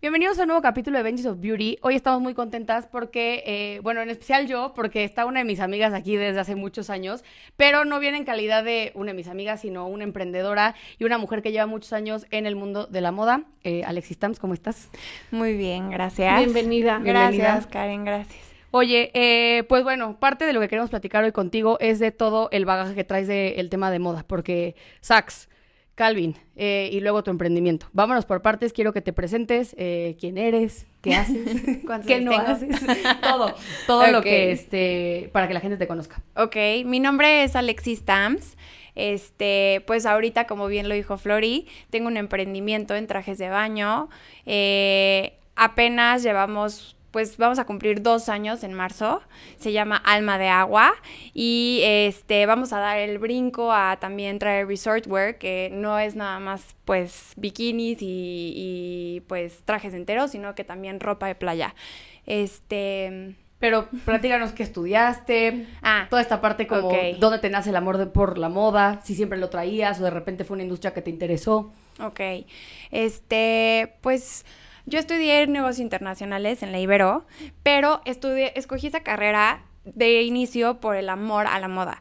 Bienvenidos a un nuevo capítulo de Benji's of Beauty. Hoy estamos muy contentas porque, eh, bueno, en especial yo, porque está una de mis amigas aquí desde hace muchos años, pero no viene en calidad de una de mis amigas, sino una emprendedora y una mujer que lleva muchos años en el mundo de la moda. Eh, Alexis Tams, ¿cómo estás? Muy bien, gracias. Bienvenida. Gracias, Karen, gracias. Oye, eh, pues bueno, parte de lo que queremos platicar hoy contigo es de todo el bagaje que traes del tema de moda, porque Saks, Calvin eh, y luego tu emprendimiento. Vámonos por partes, quiero que te presentes, eh, quién eres, qué haces, qué no haces, todo, todo lo que, este, para que la gente te conozca. Ok, mi nombre es Alexis Tams. Este, pues ahorita, como bien lo dijo Flori, tengo un emprendimiento en trajes de baño. Eh, apenas llevamos pues vamos a cumplir dos años en marzo. Se llama Alma de Agua. Y este, vamos a dar el brinco a también traer resort wear, que no es nada más pues bikinis y, pues trajes enteros, sino que también ropa de playa. Este. Pero platícanos qué estudiaste, ah, toda esta parte como dónde te nace el amor por la moda, si siempre lo traías o de repente fue una industria que te interesó. Ok, este, pues yo estudié negocios internacionales en la Ibero, pero estudié, escogí esa carrera de inicio por el amor a la moda.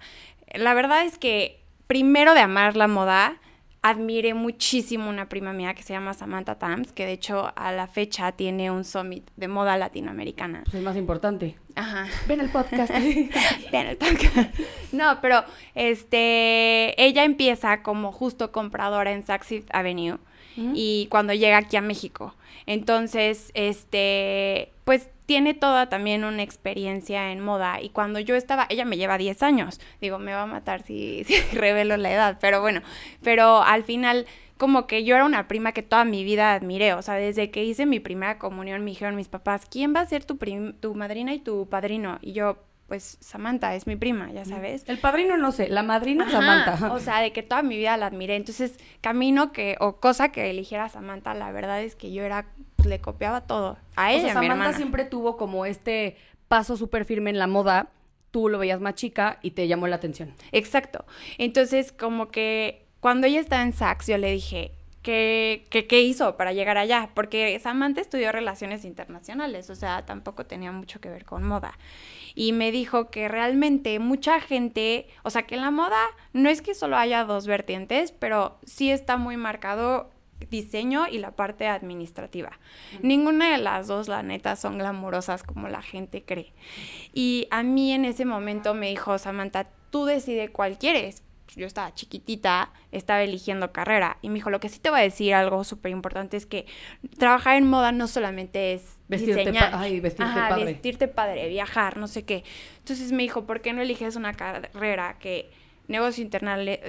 La verdad es que primero de amar la moda, admiré muchísimo una prima mía que se llama Samantha Tams, que de hecho a la fecha tiene un summit de moda latinoamericana. Pues es más importante. Ajá. Ven el podcast. Ven el podcast. No, pero este, ella empieza como justo compradora en Saks Avenue y cuando llega aquí a México. Entonces, este, pues tiene toda también una experiencia en moda. Y cuando yo estaba, ella me lleva 10 años, digo, me va a matar si, si revelo la edad, pero bueno, pero al final como que yo era una prima que toda mi vida admiré, o sea, desde que hice mi primera comunión me dijeron mis papás, ¿quién va a ser tu, tu madrina y tu padrino? Y yo, pues Samantha es mi prima, ya sabes. El padrino no sé, la madrina Samantha. O sea, de que toda mi vida la admiré. Entonces, camino que, o cosa que eligiera Samantha, la verdad es que yo era, pues, le copiaba todo. A ella, o sea, Samantha siempre tuvo como este paso súper firme en la moda. Tú lo veías más chica y te llamó la atención. Exacto. Entonces, como que cuando ella estaba en Saks, yo le dije, ¿Qué, qué, qué, hizo para llegar allá? Porque Samantha estudió relaciones internacionales, o sea, tampoco tenía mucho que ver con moda y me dijo que realmente mucha gente, o sea, que en la moda no es que solo haya dos vertientes, pero sí está muy marcado diseño y la parte administrativa. Ninguna de las dos, la neta, son glamurosas como la gente cree. Y a mí en ese momento me dijo, Samantha, tú decide cuál quieres, yo estaba chiquitita, estaba eligiendo carrera. Y me dijo, lo que sí te voy a decir algo súper importante es que trabajar en moda no solamente es vestirte diseñar. ay, vestirte padre. vestirte padre, viajar, no sé qué. Entonces me dijo, ¿por qué no eliges una carrera que negocios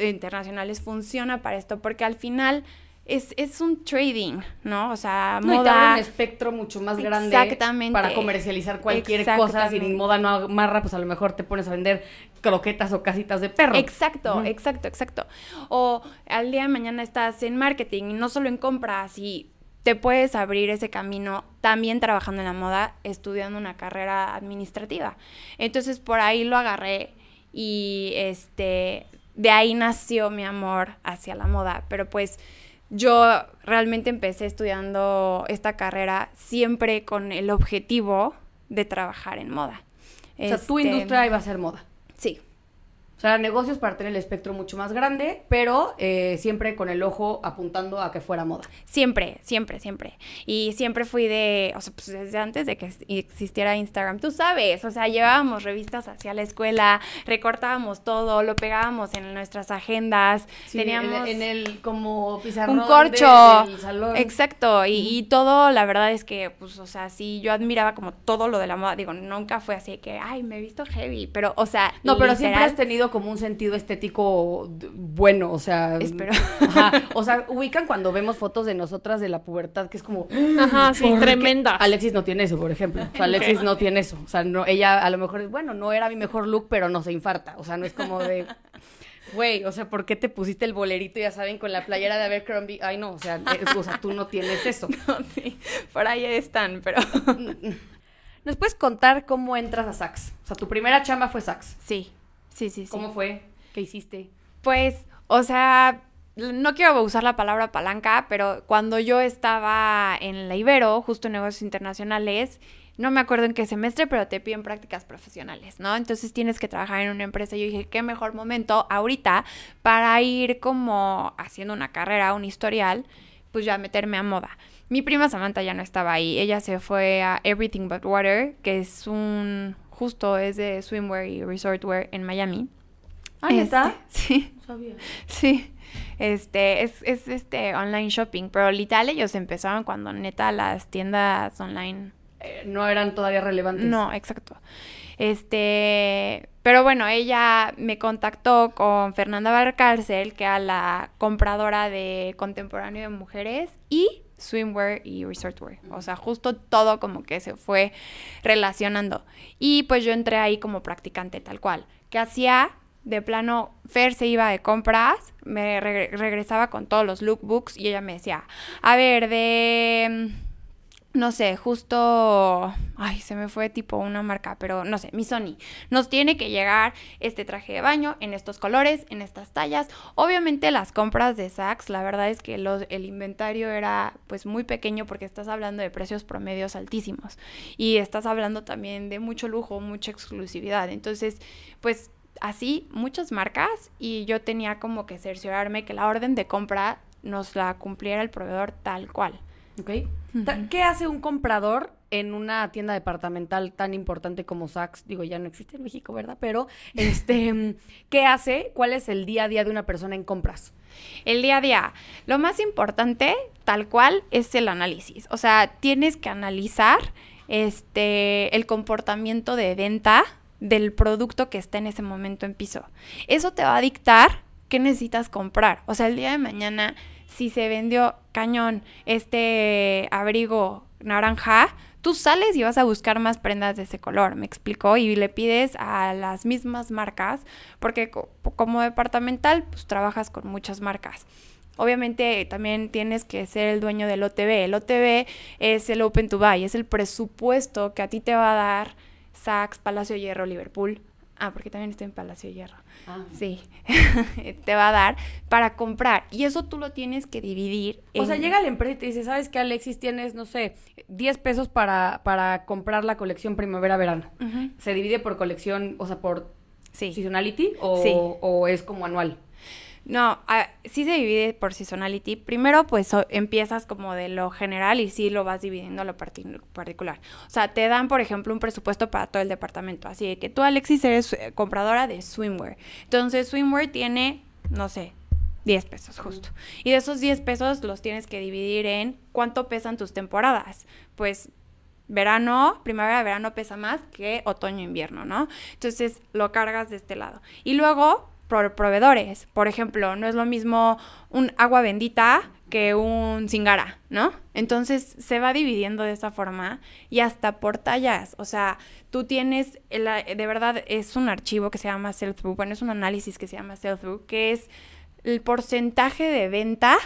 internacionales funciona para esto? Porque al final es, es un trading, ¿no? O sea, no, moda... un espectro mucho más grande Exactamente. para comercializar cualquier cosa. Si moda no amarra, pues a lo mejor te pones a vender croquetas o casitas de perro. Exacto, exacto, exacto. O al día de mañana estás en marketing y no solo en compras y te puedes abrir ese camino también trabajando en la moda, estudiando una carrera administrativa. Entonces por ahí lo agarré y este de ahí nació mi amor hacia la moda, pero pues yo realmente empecé estudiando esta carrera siempre con el objetivo de trabajar en moda. O sea, tu este, industria iba a ser moda. O sea, negocios para tener el espectro mucho más grande, pero eh, siempre con el ojo apuntando a que fuera moda. Siempre, siempre, siempre. Y siempre fui de, o sea, pues desde antes de que existiera Instagram, tú sabes, o sea, llevábamos revistas hacia la escuela, recortábamos todo, lo pegábamos en nuestras agendas, teníamos... En, el, como pizarrón Un corcho. salón. Exacto, y, todo, la verdad es que, pues, o sea, sí, yo admiraba como todo lo de la moda, digo, nunca fue así que, ay, me he visto heavy, pero, o sea... No, pero siempre has tenido tenido como un sentido estético bueno, o sea. Espero. Ajá, o sea, ubican cuando vemos fotos de nosotras de la pubertad, que es como. Ajá, sí, tremenda. Alexis no tiene eso, por ejemplo. O sea, Alexis no tiene eso. O sea, no, ella a lo mejor es, bueno, no era mi mejor look, pero no se infarta. O sea, no es como de. Güey, o sea, ¿por qué te pusiste el bolerito, ya saben, con la playera de Abercrombie? Ay, no, o sea, eh, o sea, tú no tienes eso. sí, por ahí están, pero ¿Nos puedes contar cómo entras a Saks? O sea, tu primera chamba fue Saks. sí, sí, sí, sí. ¿Cómo fue? ¿Qué hiciste? Pues, o sea, no quiero usar la palabra palanca, pero cuando yo estaba en la Ibero, justo en negocios internacionales, no me acuerdo en qué semestre, pero te piden prácticas profesionales, ¿no? Entonces tienes que trabajar en una empresa. Yo dije, qué mejor momento ahorita para ir como haciendo una carrera, un historial, pues ya meterme a moda. Mi prima Samantha ya no estaba ahí. Ella se fue a Everything But Water, que es un, justo es de swimwear y resortwear en Miami. Ah. Este, sí. No sabía. Sí, este, es, es este online shopping, pero literal ellos empezaron cuando neta las tiendas online. Eh, no eran todavía relevantes. No, exacto. Este, pero bueno, ella me contactó con Fernanda Valcárcel, que era la compradora de contemporáneo de mujeres y swimwear y resortwear. O sea, justo todo como que se fue relacionando. Y pues yo entré ahí como practicante tal cual. Que hacía de plano, Fer se iba de compras, me re- regresaba con todos los lookbooks y ella me decía, a ver, de... No sé, justo... Ay, se me fue tipo una marca, pero no sé, mi Sony. Nos tiene que llegar este traje de baño en estos colores, en estas tallas. Obviamente las compras de Saks, la verdad es que los- el inventario era pues muy pequeño porque estás hablando de precios promedios altísimos. Y estás hablando también de mucho lujo, mucha exclusividad. Entonces, pues así muchas marcas y yo tenía como que cerciorarme que la orden de compra nos la cumpliera el proveedor tal cual. ¿Qué hace un comprador en una tienda departamental tan importante como Saks? Digo, ya no existe en México, ¿verdad? Pero, este, ¿qué hace? ¿Cuál es el día a día de una persona en compras? El día a día, lo más importante, tal cual, es el análisis. O sea, tienes que analizar este el comportamiento de venta del producto que está en ese momento en piso. Eso te va a dictar qué necesitas comprar. O sea, el día de mañana, si se vendió cañón este abrigo naranja, tú sales y vas a buscar más prendas de ese color, me explicó, y le pides a las mismas marcas, porque co- como departamental, pues trabajas con muchas marcas. Obviamente también tienes que ser el dueño del OTB. El OTB es el Open to Buy, es el presupuesto que a ti te va a dar Saks, Palacio Hierro, Liverpool. Ah, porque también estoy en Palacio de Hierro. Sí, te va a dar para comprar. Y eso tú lo tienes que dividir. O sea, llega la empresa y te dice, ¿sabes qué, Alexis? Tienes, no sé, 10 pesos para, para comprar la colección primavera-verano. ¿Se divide por colección, o sea, por Sí. seasonality o, Sí. o es como anual? No, ah, sí se divide por seasonality. Primero, pues o- empiezas como de lo general y sí lo vas dividiendo a lo parti- particular. O sea, te dan, por ejemplo, un presupuesto para todo el departamento. Así de que tú, Alexis, eres eh, compradora de swimwear. Entonces, swimwear tiene, no sé, 10 pesos justo. Y de esos 10 pesos los tienes que dividir en cuánto pesan tus temporadas. Pues verano, primavera, verano pesa más que otoño, invierno, ¿no? Entonces lo cargas de este lado. Y luego, proveedores. Por ejemplo, no es lo mismo un agua bendita que un cingara, ¿no? Entonces se va dividiendo de esa forma y hasta por tallas. O sea, tú tienes, el- de verdad, es un archivo que se llama sell-through, bueno, es un análisis que se llama sell-through, que es el porcentaje de venta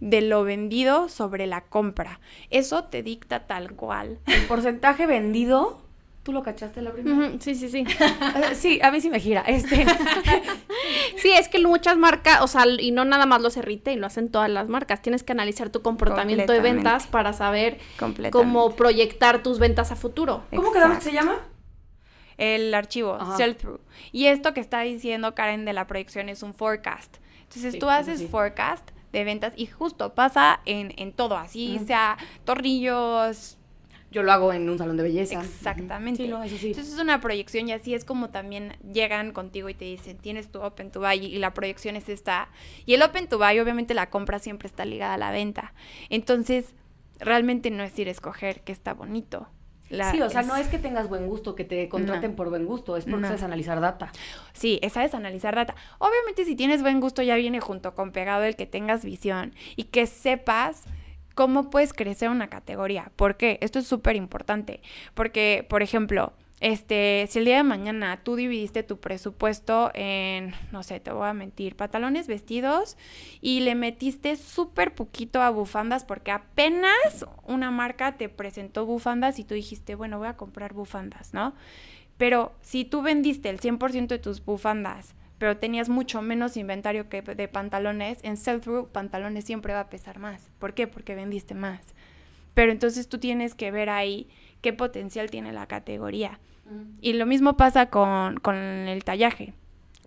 de lo vendido sobre la compra. Eso te dicta tal cual. El porcentaje vendido, ¿tú lo cachaste la primera? Sí, sí, sí. Sí, a mí sí me gira. Este, Sí, es que muchas marcas, o sea, y no nada más lo hace retail, lo hacen todas las marcas. Tienes que analizar tu comportamiento de ventas para saber cómo proyectar tus ventas a futuro. ¿Cómo quedamos que se llama? El archivo, Ajá. sell-through. Y esto que está diciendo Karen de la proyección es un forecast. Entonces Sí, tú haces sí. forecast de ventas y justo pasa en, en todo, así sea tornillos, Yo lo hago en un salón de belleza. Exactamente. Sí, no, eso sí. Entonces es una proyección y así es como también llegan contigo y te dicen, tienes tu Open to Buy y la proyección es esta. Y el Open to Buy, obviamente la compra siempre está ligada a la venta. Entonces, realmente no es ir a escoger que está bonito. La- sí, o sea, es- no es que tengas buen gusto, que te contraten No. por buen gusto, es porque No. sabes analizar data. Sí, esa es analizar data. Obviamente si tienes buen gusto ya viene junto con pegado el que tengas visión y que sepas cómo puedes crecer una categoría. ¿Por qué? Esto es súper importante. Porque, por ejemplo, este, si el día de mañana tú dividiste tu presupuesto en, no sé, te voy a mentir, pantalones, vestidos y le metiste súper poquito a bufandas porque apenas una marca te presentó bufandas y tú dijiste, bueno, voy a comprar bufandas, ¿no? Pero si tú vendiste el 100% de tus bufandas, pero tenías mucho menos inventario que de pantalones, en sell-through pantalones siempre va a pesar más. ¿Por qué? Porque vendiste más. Pero entonces tú tienes que ver ahí qué potencial tiene la categoría. Y lo mismo pasa con, con el tallaje.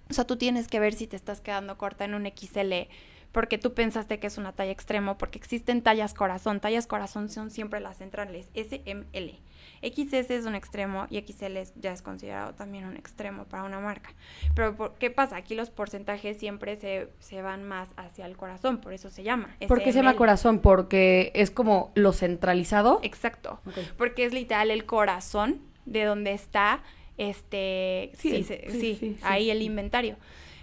O sea, tú tienes que ver si te estás quedando corta en un XL porque tú pensaste que es una talla extremo, porque existen tallas corazón. Tallas corazón son siempre las centrales, S, M, L. XS es un extremo y XL es- ya es considerado también un extremo para una marca. Pero ¿por ¿qué pasa? Aquí los porcentajes siempre se, se van más hacia el corazón, por eso se llama. ¿Por qué se llama corazón? Porque es como lo centralizado. Exacto. Porque es literal el corazón de donde está este Sí, sí, sí, sí, ahí el inventario.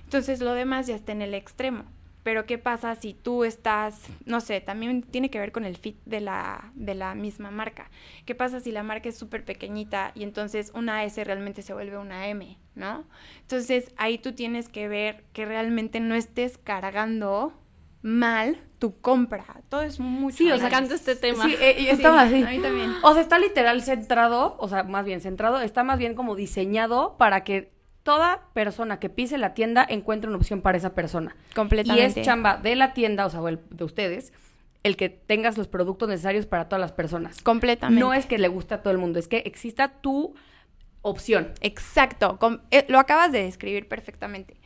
Entonces lo demás ya está en el extremo. Pero ¿qué pasa si tú estás, no sé, también tiene que ver con el fit de la, de la misma marca? ¿Qué pasa si la marca es súper pequeñita y entonces una S realmente se vuelve una M, ¿no? Entonces ahí tú tienes que ver que realmente no estés cargando mal tu compra. Todo es mucho. Sí, análisis. sea, encanta este tema. Sí, eh, Sí, estaba así. a mí también. O sea, está literal centrado, o sea, más bien centrado, está más bien como diseñado para que toda persona que pise la tienda encuentre una opción para esa persona. Y Completamente. es chamba de la tienda, o sea, el- de ustedes, el que tengas los productos necesarios para todas las personas. Completamente. No es que le guste a todo el mundo, es que exista tu opción. Exacto, com- eh, lo acabas de describir perfectamente.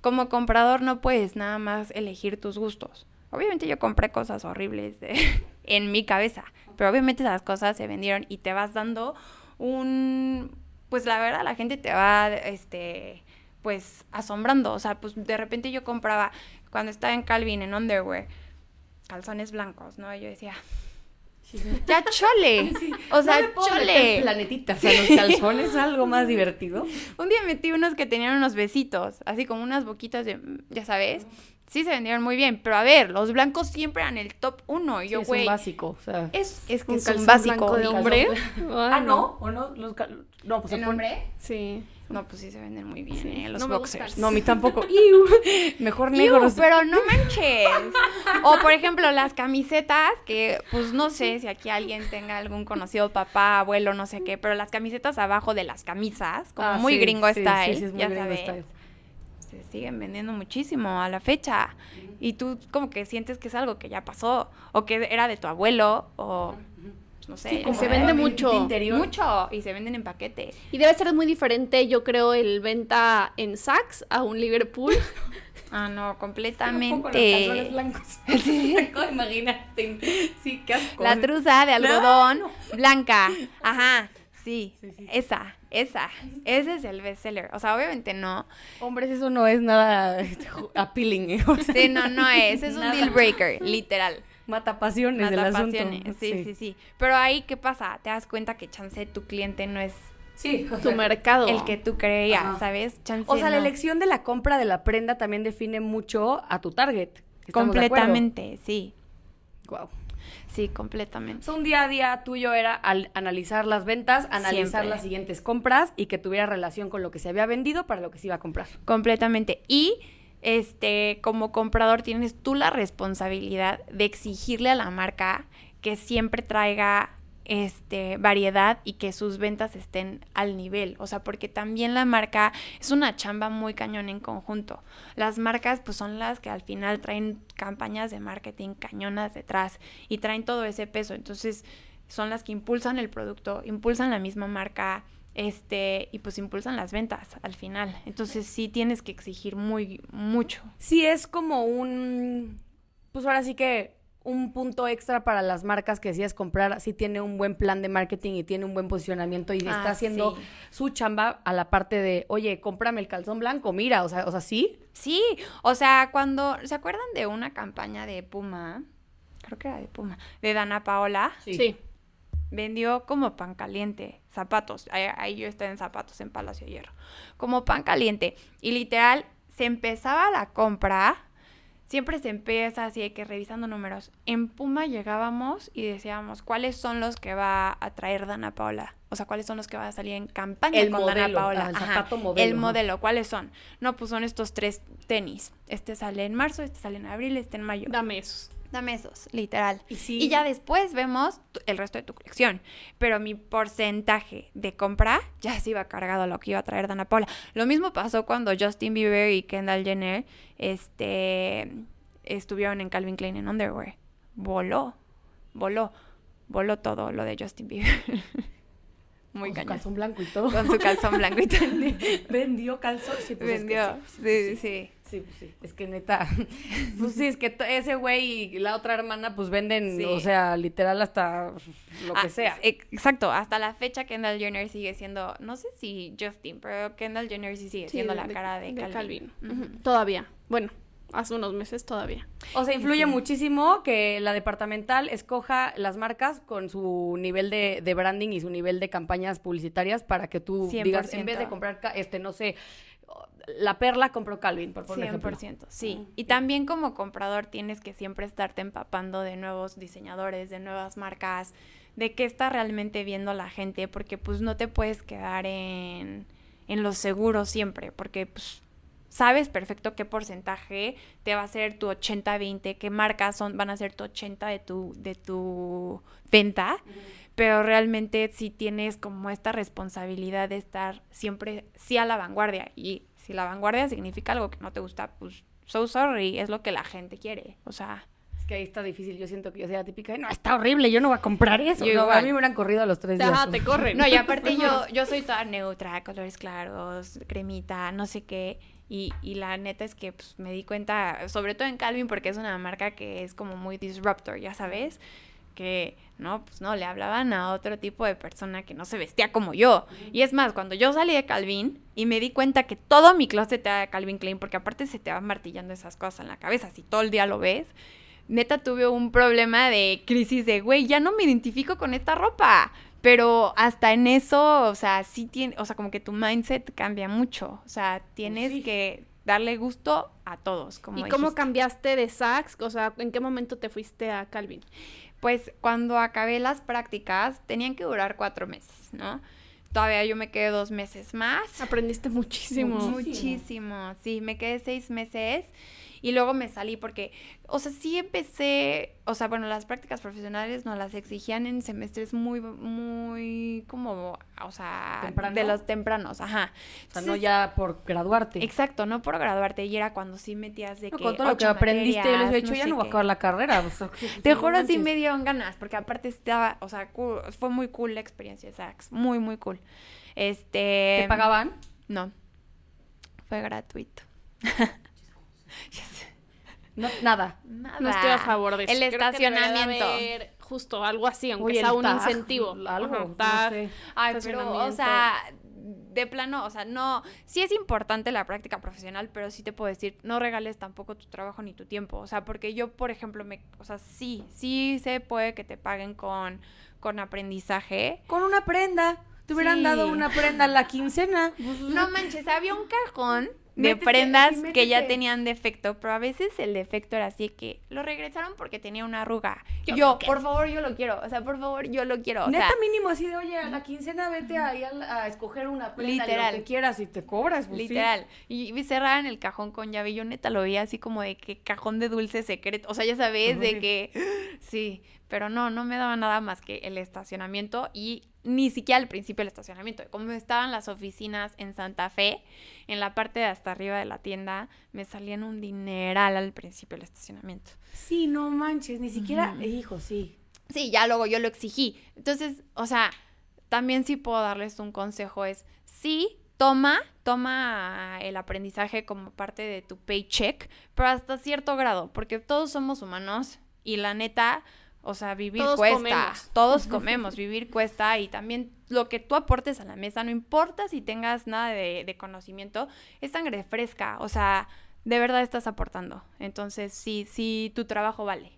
Como comprador no puedes nada más elegir tus gustos. Obviamente yo compré cosas horribles en mi cabeza, pero obviamente esas cosas se vendieron y te vas dando un, pues la verdad la gente te va, este, pues asombrando. O sea, pues de repente yo compraba cuando estaba en Calvin en underwear calzones blancos, ¿no? Y yo decía, ya chole, o sea, No chole. planetitas a los calzones, algo más divertido. Un día metí unos que tenían unos besitos, así como unas boquitas de, ya sabes. Sí se vendieron muy bien, pero a ver, los blancos siempre eran el top uno. Y Sí, yo, es güey, un básico, o sea. es, es que Un es un básico. de hombre. Ah, no, o no, los cal- no, pues ¿El hombre? Sí. No, pues sí se venden muy bien, eh, los No boxers. No, a mí tampoco. Mejor negros. pero no manches. O por ejemplo, las camisetas, que pues no sé si aquí alguien tenga algún conocido papá, abuelo, no sé qué, pero las camisetas abajo de las camisas, como Ah, muy sí, gringo sí, style, sí, sí, es muy ya gringo sabes. style. se siguen vendiendo muchísimo a la fecha. Y tú como que sientes que es algo que ya pasó, o que era de tu abuelo, o no sé. Sí, se vende mucho. Mucho, y se venden en paquete. Y debe ser muy diferente, yo creo, el venta en Saks a un Liverpool. Ah, no, Un poco completamente. los calzones blancos. ¿Cómo imaginaste? Sí, qué asco. La truza de algodón No. blanca. Ajá, sí, Sí, sí. Esa, esa. Ese es el bestseller. O sea, obviamente no. Hombres, eso no es nada este, appealing. ¿eh? O sea, Sí, no, no es. Es un deal breaker, literal. Mata pasiones del Mata asunto. pasiones. Sí, sí, sí, Pero ahí, ¿qué pasa? Te das cuenta que chance tu cliente no es Sí, o tu mercado. el que tú creías, Ajá. ¿sabes? Chance O sea, la elección de la compra de la prenda también define mucho a tu target. Completamente, sí. Guau. Sí, completamente. So, un día a día tuyo era al analizar las ventas, analizar Siempre. las siguientes compras y que tuviera relación con lo que se había vendido para lo que se iba a comprar. Completamente. Y este, como comprador tienes tú la responsabilidad de exigirle a la marca que siempre traiga este variedad y que sus ventas estén al nivel, o sea, porque también la marca es una chamba muy cañón en conjunto. Las marcas pues son las que al final traen campañas de marketing cañonas detrás y traen todo ese peso, entonces son las que impulsan el producto, impulsan la misma marca, este, y pues impulsan las ventas al final. Entonces sí tienes que exigir muy, mucho. Sí es como un, pues ahora sí que un punto extra para las marcas que decides comprar, si tiene un buen plan de marketing y tiene un buen posicionamiento y está Ah, haciendo sí. su chamba a la parte de, oye, cómprame el calzón blanco, mira, o sea, o sea, sí. Sí, o sea, cuando, ¿se acuerdan de una campaña de Puma? Creo que era de Puma, de Dana Paola. Sí. Vendió como pan caliente, zapatos. Ahí, ahí yo estoy en zapatos en Palacio de Hierro. Como pan caliente. Y literal, se empezaba la compra. Siempre se empieza así, hay que revisando números. En Puma llegábamos y decíamos, ¿cuáles son los que va a traer Dana Paola? O sea, ¿cuáles son los que van a salir en campaña El con modelo, Dana Paola? el Ajá, zapato modelo, El modelo, ¿cuáles son? No, pues son estos tres tenis. Este sale en marzo, este sale en abril, este en mayo. Dame esos. Dame esos, literal. Y sí. Y ya después vemos el resto de tu colección. Pero mi porcentaje de compra ya se iba cargado a lo que iba a traer Dana Paula. Lo mismo pasó cuando Justin Bieber y Kendall Jenner este, estuvieron en Calvin Klein en Underwear. Voló, voló, voló todo lo de Justin Bieber. Muy Con su cañón. calzón blanco y todo. Con su calzón blanco y todo. Vendió calzón. Sí, pues es que Vendió. sí, Sí, sí. Sí, pues sí. Es que neta. Pues sí, es que ese güey y la otra hermana, pues venden, Sí. o sea, literal hasta lo que Ah, sea. ex- Exacto, hasta la fecha Kendall Jenner sigue siendo, no sé si Justin, pero Kendall Jenner sí sigue Sí, siendo la cara de, Calvin. Ujú. Ujú. Todavía. Bueno, hace unos meses todavía. O sea, influye Sí. muchísimo que la departamental escoja las marcas con su nivel de, de branding y su nivel de campañas publicitarias para que tú digas, en vez de 100%. comprar, este, no sé, la perla, compró Calvin, por poner ejemplo. 100%, sí. Mm. Y también como comprador tienes que siempre estarte empapando de nuevos diseñadores, de nuevas marcas, de qué está realmente viendo la gente, porque pues no te puedes quedar en, en lo seguro siempre, porque pues sabes perfecto qué porcentaje te va a ser tu 80-20, qué marcas son, van a ser tu 80 de tu, de tu venta, pero realmente sí tienes como esta responsabilidad de estar siempre sí a la vanguardia y si la vanguardia significa algo que no te gusta, pues so sorry, es lo que la gente quiere, o sea, Es que ahí está difícil. Yo siento que yo soy la típica de, no, está horrible, yo no voy a comprar eso. Yo No, a mí me hubieran corrido a los tres días. Ajá, te corren. no, y aparte yo, yo soy toda neutra, colores claros, cremita, no sé qué. Y, y la neta es que pues, me di cuenta, sobre todo en Calvin, porque es una marca que es como muy disruptor, ya sabes, que no, pues no, le hablaban a otro tipo de persona que no se vestía como yo. Y es más, cuando yo salí de Calvin y me di cuenta que todo mi closet era de Calvin Klein, porque aparte se te van martillando esas cosas en la cabeza, si todo el día lo ves, neta tuve un problema de crisis de, güey, ya no me identifico con esta ropa. Pero hasta en eso, o sea, sí tiene, o sea, como que tu mindset cambia mucho. O sea, tienes Sí. que darle gusto a todos. Como ¿Y cómo cambiaste de Saks? O sea, ¿en qué momento te fuiste a Calvin? Pues cuando acabé las prácticas, tenían que durar cuatro meses, ¿no? Todavía yo me quedé dos meses más. Aprendiste muchísimo. Muchísimo, sí, me quedé seis meses y luego me salí porque, o sea, sí empecé, o sea, bueno, las prácticas profesionales nos las exigían en semestres muy, muy, como, o sea, ¿Temprano? de los tempranos, ajá. O sea, no ya por graduarte. Exacto, no por graduarte, y era cuando sí metías de No, que con todo lo que aprendiste, yo les he materias, dicho, ya sé no voy a acabar la carrera. o sea, Te no juro, sí me dieron ganas, porque aparte estaba, o sea, cool, fue muy cool la experiencia de Saks, muy, muy cool. Este... ¿Te pagaban? No, fue gratuito. No, nada. Nada. No estoy a favor de eso. El Creo que estacionamiento. haber justo algo así, aunque sea un tag, incentivo. algo, Ajá, no tag. sé. Ay, pero, o sea, de plano, o sea, no, sí es importante la práctica profesional, pero sí te puedo decir, no regales tampoco tu trabajo ni tu tiempo, o sea, porque yo, por ejemplo, me, o sea, sí, sí se puede que te paguen con, con aprendizaje. Con una prenda. Te hubieran Sí. dado una prenda a la quincena. No manches, había un cajón de Métete, prendas sí, que ya tenían defecto, pero a veces el defecto era así que lo regresaron porque tenía una arruga. Yo por favor, yo lo quiero, o sea, por favor, yo lo quiero, o Neta sea, mínimo así de, oye, a la quincena vete ahí a, a escoger una prenda, Literal. lo que quieras y te cobras. pues, sí. Literal. Y, y cerraban el cajón con llave. Yo neta lo veía así como de que cajón de dulce secreto. O sea, ya sabes, de que sí. Pero no, no me daba nada más que el estacionamiento y ni siquiera al principio el estacionamiento. Como estaban las oficinas en Santa Fe, en la parte de hasta arriba de la tienda, me salían un dineral al principio el estacionamiento. Sí, no manches, ni siquiera, Ujú. hijo, sí. Sí, ya luego yo lo exigí. Entonces, o sea, también sí puedo darles un consejo es, sí, toma, toma el aprendizaje como parte de tu paycheck, pero hasta cierto grado, porque todos somos humanos y la neta, o sea, vivir Todos cuesta, comemos. todos comemos, vivir cuesta y también lo que tú aportes a la mesa, no importa si tengas nada de, de conocimiento, es sangre fresca, o sea, de verdad estás aportando. Entonces, sí, sí, tu trabajo vale.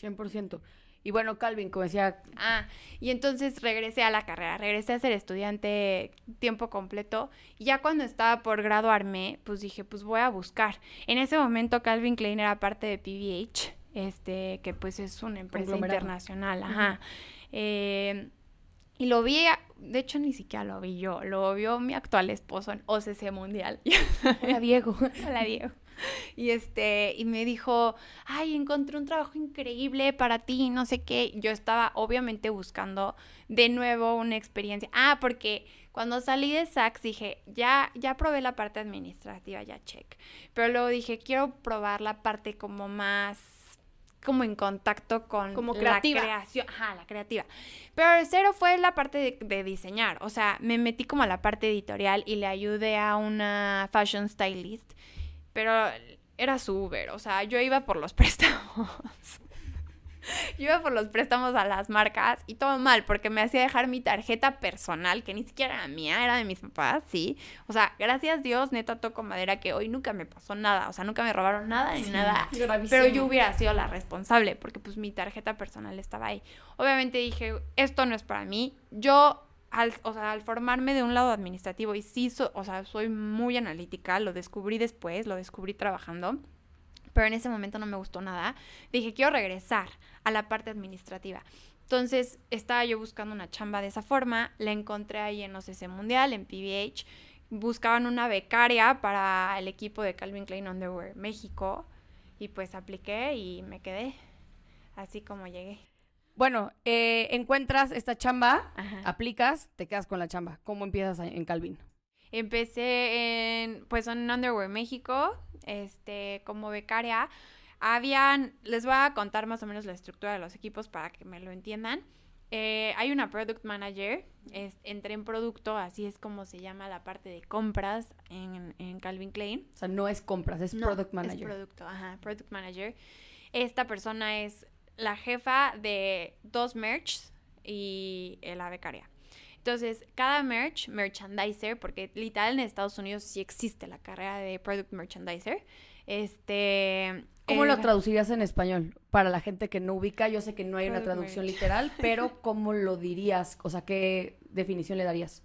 100%. Y bueno, Calvin, como decía, Ah, y entonces regresé a la carrera, regresé a ser estudiante tiempo completo. Y ya cuando estaba por graduarme, pues dije, pues voy a buscar. En ese momento Calvin Klein era parte de PVH, este, que pues es una empresa internacional, ajá. Eh, y lo vi, de hecho ni siquiera lo vi yo, lo vio mi actual esposo en OCC Mundial. Hola Diego. Hola Diego. Y este, y me dijo, ay, encontré un trabajo increíble para ti, no sé qué. Yo estaba obviamente buscando de nuevo una experiencia. Ah, porque cuando salí de Saks dije, ya, ya probé la parte administrativa, ya check. Pero luego dije, quiero probar la parte como más como en contacto con Como la creativa. creación, ajá, la creativa. Pero el cero fue la parte de, de diseñar, o sea, me metí como a la parte editorial y le ayudé a una fashion stylist, pero era su Uber, o sea, yo iba por los préstamos. Yo iba por los préstamos a las marcas y todo mal, porque me hacía dejar mi tarjeta personal, que ni siquiera era mía, era de mis papás, sí. O sea, gracias Dios, neta toco madera, que hoy nunca me pasó nada, o sea, nunca me robaron nada ni nada. gravísimo. Pero yo hubiera sido la responsable, porque pues mi tarjeta personal estaba ahí. Obviamente dije, esto no es para mí. Yo, al, o sea, al formarme de un lado administrativo, y sí, so- o sea, soy muy analítica, lo descubrí después, lo descubrí trabajando pero en ese momento no me gustó nada. Dije, quiero regresar a la parte administrativa. Entonces estaba yo buscando una chamba de esa forma, la encontré ahí en OCC Mundial, en PBH. Buscaban una becaria para el equipo de Calvin Klein Underwear México y pues apliqué y me quedé así como llegué. Bueno, eh, encuentras esta chamba, Ajá. aplicas, te quedas con la chamba. ¿Cómo empiezas en Calvin? Empecé en, pues en Underwear México, este, como becaria. Habían, les voy a contar más o menos la estructura de los equipos para que me lo entiendan. Eh, hay una product manager, es, entré en producto, así es como se llama la parte de compras en, en Calvin Klein. O sea, no es compras, es No, product manager. Es producto, ajá, product manager. Esta persona es la jefa de dos merch y la becaria. Entonces, cada merch, merchandiser, porque literal en Estados Unidos sí existe la carrera de product merchandiser. Este. ¿Cómo eh, lo traducirías en español? Para la gente que no ubica, yo sé que no hay una traducción literal, pero ¿cómo lo dirías? O sea, ¿qué definición le darías?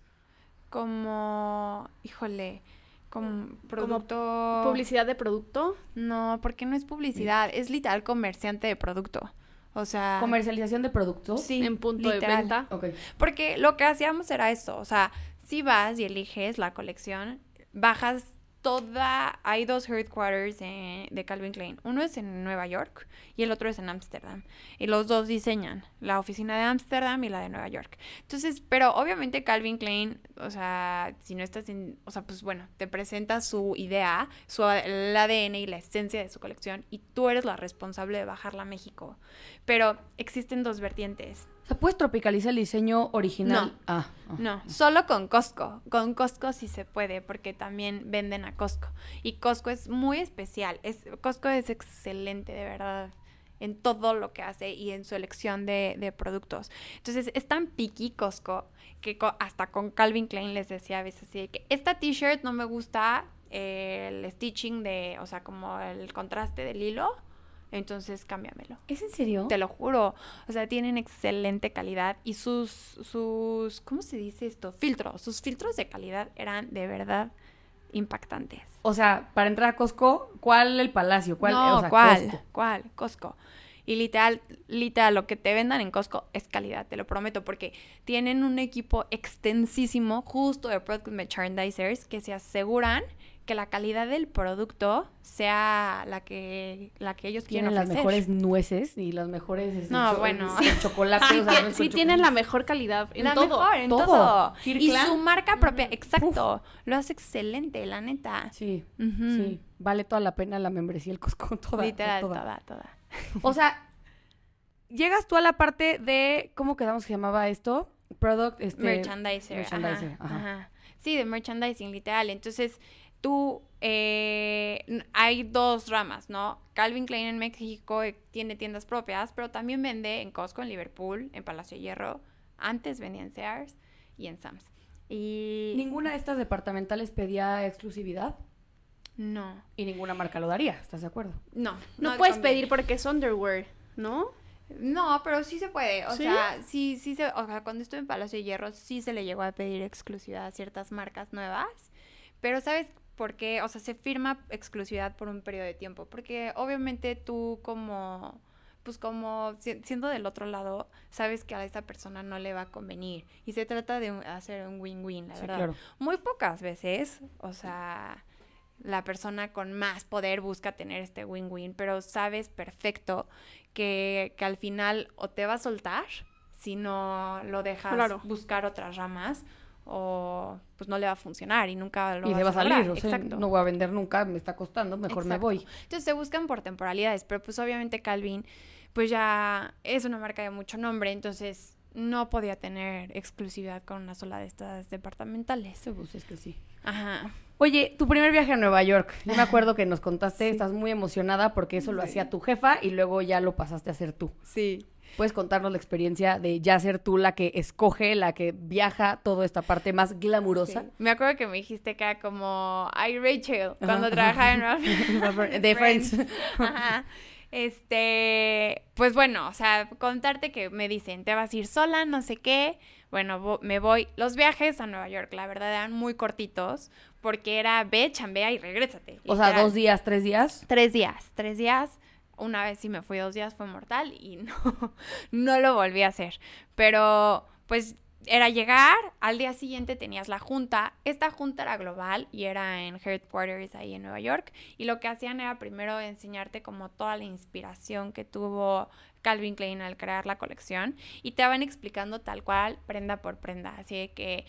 Como. Híjole. Como producto. Publicidad de producto. No, porque no es publicidad, es literal comerciante de producto. O sea. ¿Comercialización de producto? Sí, en punto de venta. Ok. Porque lo que hacíamos era esto, o sea, si vas y eliges la colección, bajas toda, hay dos headquarters eh, de Calvin Klein, uno es en Nueva York y el otro es en Ámsterdam, y los dos diseñan, la oficina de Ámsterdam y la de Nueva York. Entonces, pero obviamente Calvin Klein, o sea, si no estás en, o sea, pues bueno, te presenta su idea, su el ADN y la esencia de su colección y tú eres la responsable de bajarla a México. Pero existen dos vertientes. O sea, ¿puedes tropicalizar el diseño original? No. Ah, ah. No, solo con Costco. Con Costco sí se puede porque también venden a Costco. Y Costco es muy especial. Es, Costco es excelente, de verdad, en todo lo que hace y en su elección de, de productos. Entonces es tan picky Costco que co- hasta con Calvin Klein les decía a veces así de que esta t-shirt no me gusta eh, el stitching de, o sea, como el contraste del hilo. Entonces cámbiamelo. ¿Es en serio? Te lo juro. O sea, tienen excelente calidad y sus, sus, ¿cómo se dice esto? Filtros. Sus filtros de calidad eran de verdad impactantes. O sea, para entrar a Costco, ¿cuál el palacio? ¿Cuál? no, o sea, ¿cuál? Costco. ¿Cuál? Costco. Y literal, literal, lo que te vendan en Costco es calidad, te lo prometo, porque tienen un equipo extensísimo justo de product merchandisers que se aseguran que la calidad del producto sea la que, la que ellos quieren Tienen las ofrecer. mejores nueces y las mejores... este, No, bueno. el chocolate. Sí, o sea, no sí tienen la mejor calidad en la todo. mejor, en Todo. todo. Y su marca propia, exacto. Lo hace excelente, la neta. Sí, sí. Vale toda la pena la membresía el Costco. Toda, Literal, toda. toda, toda. O sea, llegas tú a la parte de... ¿Cómo quedamos que se llamaba esto? Product... Este, merchandiser. merchandiser, ajá, ajá. ajá. Sí, de merchandising, literal. Entonces, tú, eh, hay dos ramas, ¿no? Calvin Klein en México eh, tiene tiendas propias, pero también vende en Costco, en Liverpool, en Palacio de Hierro. Antes vendía en Sears y en Sam's. Y... Ninguna de estas departamentales pedía exclusividad No, y ninguna marca lo daría, ¿estás de acuerdo? no. No, puedes conviene. pedir porque es underwear, ¿no? No, pero sí se puede. O ¿Sí? sea, sí, sí se. O sea, cuando estuve en Palacio de Hierro, sí se le llegó a pedir exclusividad a ciertas marcas nuevas. Pero, ¿sabes por qué? O sea, se firma exclusividad por un periodo de tiempo. Porque obviamente tú, como. Pues como si- siendo del otro lado, sabes que a esa persona no le va a convenir. Y se trata de un- hacer un win-win, la Sí, verdad. claro. Muy pocas veces, o sea, la persona con más poder busca tener este win-win, pero sabes perfecto que, que al final o te va a soltar si no lo dejas Claro. buscar otras ramas o pues no le va a funcionar y nunca lo Y vas se va a salir, o sea, Exacto. no voy a vender nunca, me está costando, mejor me voy. Entonces se buscan por temporalidades, pero pues obviamente Calvin pues ya es una marca de mucho nombre, entonces no podía tener exclusividad con una sola de estas departamentales. Sí, pues es que sí. Ajá. Oye, tu primer viaje a Nueva York. Yo me acuerdo que nos contaste, estás muy emocionada porque eso lo hacía tu jefa y luego ya lo pasaste a hacer tú. Sí. ¿Puedes contarnos la experiencia de ya ser tú la que escoge, la que viaja toda esta parte más glamurosa? Me acuerdo que me dijiste que era como I Rachel cuando Ajá. trabajaba en Ralph- De Friends. Ajá. Este, pues bueno, o sea, contarte que me dicen, te vas a ir sola, no sé qué. Bueno, me voy. Los viajes a Nueva York, la verdad, eran muy cortitos porque era ve, chambea y regrésate. O sea, dos días, tres días. Tres días, tres días. Una vez sí me fui dos días, fue mortal y no, no lo volví a hacer. Pero pues era llegar, al día siguiente tenías la junta. Esta junta era global y era en Headquarters ahí en Nueva York. Y lo que hacían era primero enseñarte como toda la inspiración que tuvo Calvin Klein al crear la colección. Y te van explicando tal cual, prenda por prenda. Así que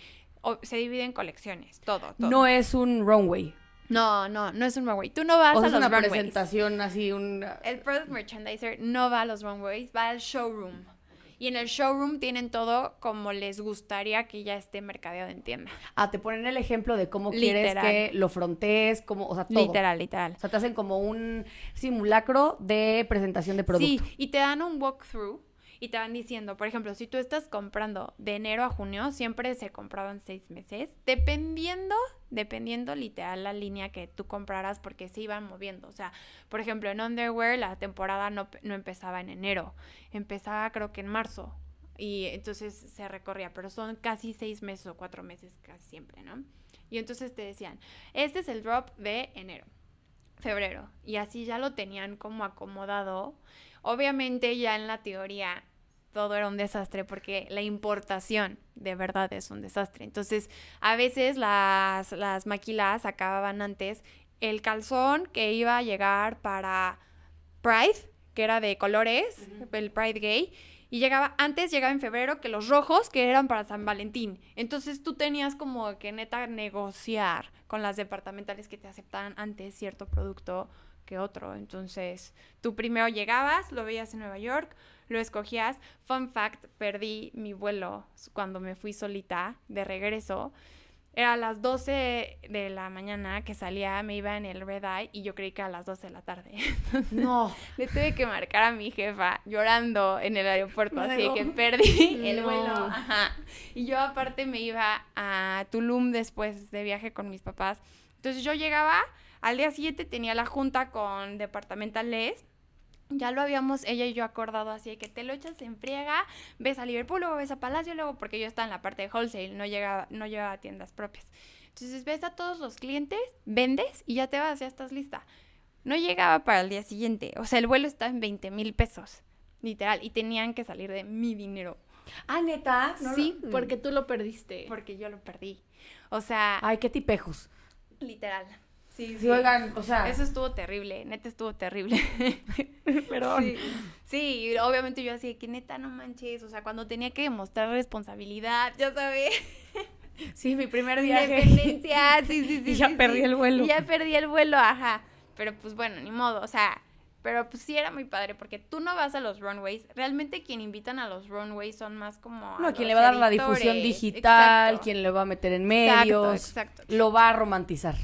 se divide en colecciones, todo, todo. No es un runway. No, no, no es un runway. Tú no vas O a es los una runways. presentación así, un... El product merchandiser no va a los runways, va al showroom. Y en el showroom tienen todo como les gustaría que ya esté mercadeado en tienda. Ah, te ponen el ejemplo de cómo quieres que lo frontees, como, o sea, todo. Literal, literal. O sea, te hacen como un simulacro de presentación de producto. Sí, y te dan un walkthrough y te van diciendo, por ejemplo, si tú estás comprando de enero a junio, siempre se compraban seis meses, dependiendo, dependiendo literal la línea que tú compraras, porque se iban moviendo. O sea, por ejemplo, en underwear la temporada no, no empezaba en enero, empezaba creo que en marzo. Y entonces se recorría, pero son casi seis meses o cuatro meses casi siempre, ¿no? Y entonces te decían, este es el drop de enero febrero. Y así ya lo tenían como acomodado. Obviamente ya en la teoría todo era un desastre porque la importación de verdad es un desastre. Entonces, a veces las, las maquilas acababan antes el calzón que iba a llegar para Pride, que era de colores, el Pride Gay, y llegaba, antes llegaba en febrero que los rojos que eran para San Valentín. Entonces tú tenías como que neta negociar con las departamentales que te aceptaban antes cierto producto que otro. Entonces tú primero llegabas, lo veías en Nueva York, lo escogías. Fun fact, perdí mi vuelo cuando me fui solita de regreso. Era a las 12 de la mañana que salía, me iba en el Red Eye y yo creí que a las 12 de la tarde. No. Le tuve que marcar a mi jefa llorando en el aeropuerto, así No. que perdí el vuelo. Ajá. Y yo aparte me iba a Tulum después de viaje con mis papás. Entonces yo llegaba, al día siguiente tenía la junta con departamentales. Ya lo habíamos ella y yo acordado así de que te lo echas en friega, ves a Liverpool, luego ves a Palacio, luego porque yo estaba en la parte de wholesale, no llegaba, no llevaba tiendas propias. Entonces ves a todos los clientes, vendes y ya te vas, ya estás lista. No llegaba para el día siguiente. O sea, el vuelo está en 20 mil pesos. Literal. Y tenían que salir de mi dinero. Ah, neta. No sí, lo- porque tú lo perdiste. Porque yo lo perdí. O sea, Ay, qué tipejos. literal. Sí, Sí, oigan, o sea. Eso estuvo terrible. Neta estuvo terrible. Perdón. Sí, sí, y obviamente yo así que neta no manches. O sea, cuando tenía que demostrar responsabilidad, ya sabes. Sí, mi primer viaje. Independencia, sí, sí, sí. Y ya sí, perdí sí. el vuelo. Y ya perdí el vuelo, ajá. Pero pues bueno, ni modo, o sea, pero pues sí era muy padre porque tú no vas a los runways. Realmente quien invitan a los runways son más como. No, quien le va a dar la difusión digital, Exacto. quien le va a meter en Exacto, medios, exacto. lo va a romantizar.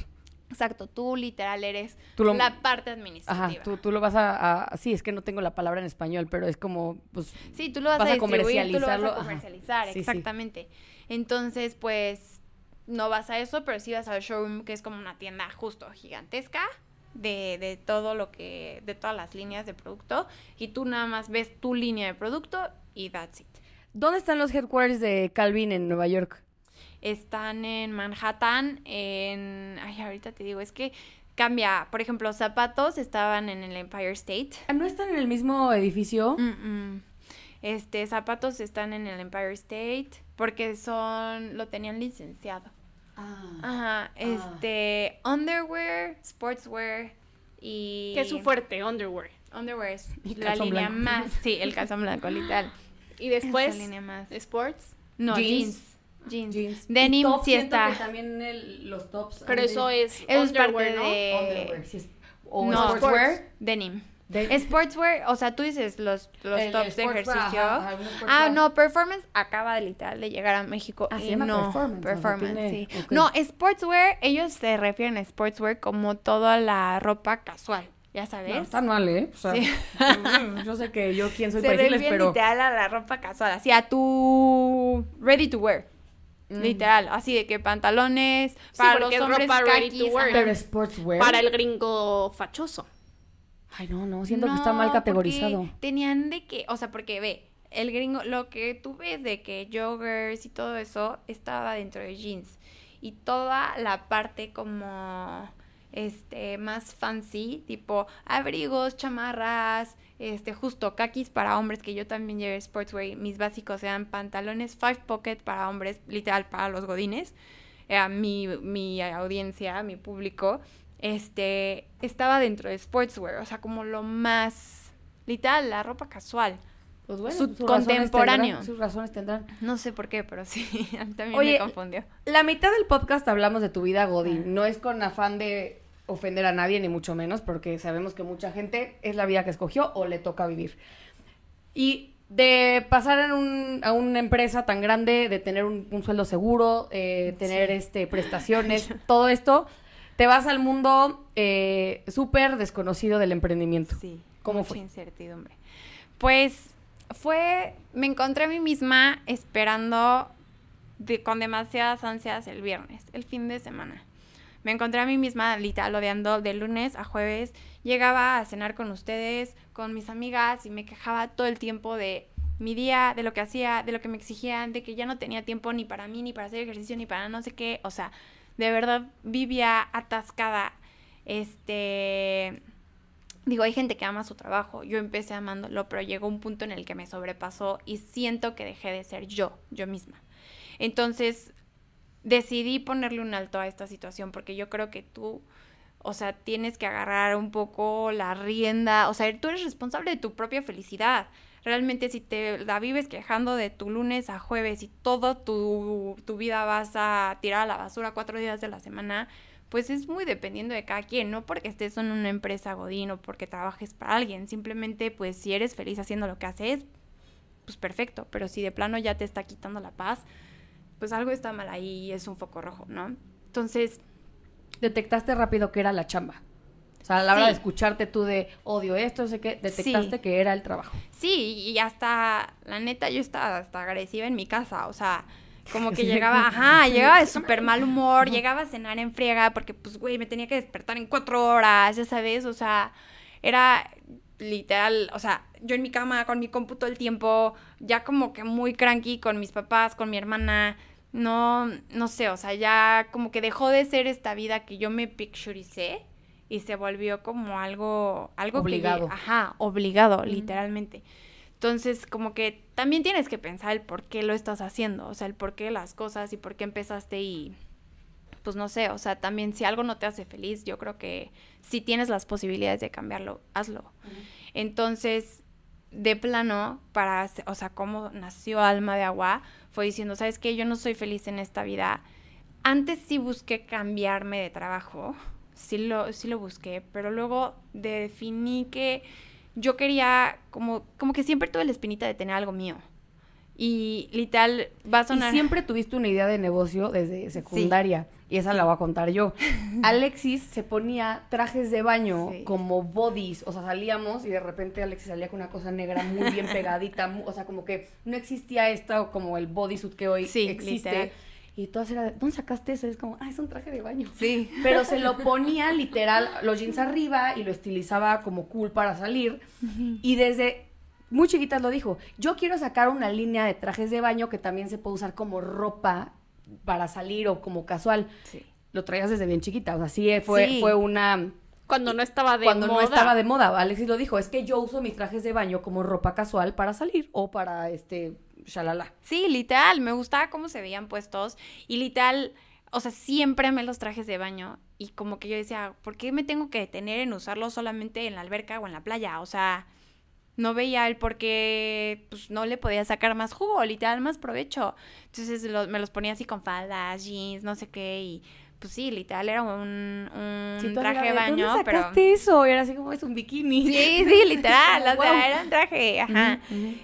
Exacto, tú literal eres Tú lo- la parte administrativa. Ajá, tú, tú lo vas a, a- Sí, es que no tengo la palabra en español, pero es como, pues... Sí, tú lo vas, vas a, a distribuir, tú lo vas a ajá. comercializar, Sí, sí. exactamente. Entonces, pues, no vas a eso, pero sí vas al showroom, que es como una tienda justo gigantesca, de, de todo lo que, de todas las líneas de producto y tú nada más ves tu línea de producto y that's it. ¿Dónde están los headquarters de Calvin en Nueva York? Están en Manhattan, en... Ay, ahorita te digo, es que cambia. Por ejemplo, zapatos estaban en el Empire State. Ah, ¿No están en el mismo edificio? Mm, mm. Este, zapatos están en el Empire State porque son, lo tenían licenciado. Ah. Ajá, este, underwear, sportswear y... Que es su fuerte, underwear. Underwear es Y la línea blanco. más, sí, el calzón blanco, literal. Y después, línea más. sports. No, Jeans. jeans. Jeans. Jeans. Denim top, sí está. que también el- los tops. Pero de- eso es Eso es parte ¿no? de- Underwear, sí es- o no, sportswear. Denim. De- Sportswear, o sea, tú dices los, los El- tops de el sportswear, ejercicio. ajá, ajá, un ah, sportswear. no, Performance acaba de literal de llegar a México. Ah, se y llama no, Performance, Performance, tiene- sí. No, Sportswear, ellos se refieren a Sportswear como toda la ropa casual, ya sabes. No, están mal, ¿eh? O sea, Sí. yo sé que yo quién soy se para decirles, refieren pero... literal a la ropa casual, así a tu ready to wear. Mm. Literal, así de que pantalones, Sí, para los es hombres ropa ready to wear. ajá. Pero sportswear. Para el gringo fachoso. Ay, no, no, siento que está mal categorizado. Tenían de que, o sea, porque ve, el gringo, lo que tú ves de que joggers y todo eso estaba dentro de jeans. Y toda la parte como, este, más fancy, tipo abrigos, chamarras, este, justo kakis para hombres, que yo también llevé sportswear, mis básicos eran pantalones five pocket para hombres, literal para los godines. Era mi, mi audiencia, mi público este, estaba dentro de sportswear, o sea, como lo más, literal, la ropa casual. Pues bueno, su sus razones contemporáneo. tendrán, Sus razones tendrán. No sé por qué, pero sí, a mí también Oye, me confundió. La mitad del podcast hablamos de tu vida, Godín. No es con afán de ofender a nadie, ni mucho menos, porque sabemos que mucha gente es la vida que escogió o le toca vivir. Y de pasar en un- a una empresa tan grande, de tener un, un sueldo seguro, eh, tener este prestaciones, todo esto, te vas al mundo eh, súper desconocido del emprendimiento. Sí, ¿Cómo mucha fue? incertidumbre. Pues fue, me encontré a mí misma esperando de- con demasiadas ansias el viernes, el fin de semana. Me encontré a mí misma literal odiando de lunes a jueves. Llegaba a cenar con ustedes, con mis amigas y me quejaba todo el tiempo de mi día, de lo que hacía, de lo que me exigían, de que ya no tenía tiempo ni para mí, ni para hacer ejercicio, ni para no sé qué. O sea, de verdad vivía atascada. Este digo, hay gente que ama su trabajo, yo empecé amándolo, pero llegó un punto en el que me sobrepasó y siento que dejé de ser yo, yo misma. Entonces, decidí ponerle un alto a esta situación porque yo creo que tú, o sea, tienes que agarrar un poco la rienda, o sea, tú eres responsable de tu propia felicidad. Realmente si te la vives quejando de tu lunes a jueves y toda tu, tu vida vas a tirar a la basura cuatro días de la semana, pues es muy dependiendo de cada quien, no porque estés en una empresa godín o porque trabajes para alguien, simplemente pues si eres feliz haciendo lo que haces, pues perfecto, pero si de plano ya te está quitando la paz, pues algo está mal ahí y es un foco rojo, ¿no? Entonces, Detectaste rápido que era la chamba. O sea, a la hora de escucharte tú de odio esto, no sé qué, detectaste Sí. que era el trabajo. sí, y hasta, la neta, yo estaba hasta agresiva en mi casa, o sea, como que llegaba, ajá, llegaba de súper mal humor, llegaba a cenar en friega porque, pues, güey, me tenía que despertar en cuatro horas, ya sabes, o sea, era literal, o sea, yo en mi cama con mi compu todo el tiempo, ya como que muy cranky con mis papás, con mi hermana, no, no sé, o sea, ya como que dejó de ser esta vida que yo me picturicé y se volvió como algo, algo Obligado. que, ajá, obligado, literalmente. Entonces, como que también tienes que pensar el por qué lo estás haciendo, o sea, el por qué las cosas y por qué empezaste y, pues no sé, o sea, también si algo no te hace feliz, yo creo que si tienes las posibilidades de cambiarlo, hazlo. Entonces, de plano, para, o sea, cómo nació Alma de Agua, fue diciendo, ¿sabes qué? Yo no soy feliz en esta vida. Antes sí busqué cambiarme de trabajo, sí lo, sí lo busqué, pero luego definí que yo quería, como, como que siempre tuve la espinita de tener algo mío. Y literal, va a Y sonar... siempre tuviste una idea de negocio desde secundaria. Y esa la voy a contar yo. Alexis se ponía trajes de baño Sí. como bodies. O sea, salíamos y de repente Alexis salía con una cosa negra muy bien pegadita. O sea, como que no existía esto como el bodysuit que hoy Sí, existe. literal. Y todas era, ¿dónde sacaste eso? Y es como, ah, es un traje de baño. Sí. Pero se lo ponía literal, los jeans arriba y lo estilizaba como cool para salir. Y desde muy chiquitas lo dijo, yo quiero sacar una línea de trajes de baño que también se puede usar como ropa para salir o como casual. Sí. Lo traías desde bien chiquita, o sea, sí fue, Sí. fue una... Cuando no estaba de cuando no moda. estaba de moda, Alexis lo dijo, es que yo uso mis trajes de baño como ropa casual para salir o para, este, shalala. Sí, literal, me gustaba cómo se veían puestos y literal, o sea, siempre amé los trajes de baño y como que yo decía, ¿por qué me tengo que detener en usarlos solamente en la alberca o en la playa? O sea, no veía el por qué pues, no le podía sacar más jugo, literal, más provecho. Entonces lo- me los ponía así con faldas, jeans, no sé qué y pues sí, literal era un, un Sí, traje de baño, ¿Dónde pero... sacaste eso? Y era así como, es un bikini. Sí, sí, literal, o Wow. sea, era un traje, ajá.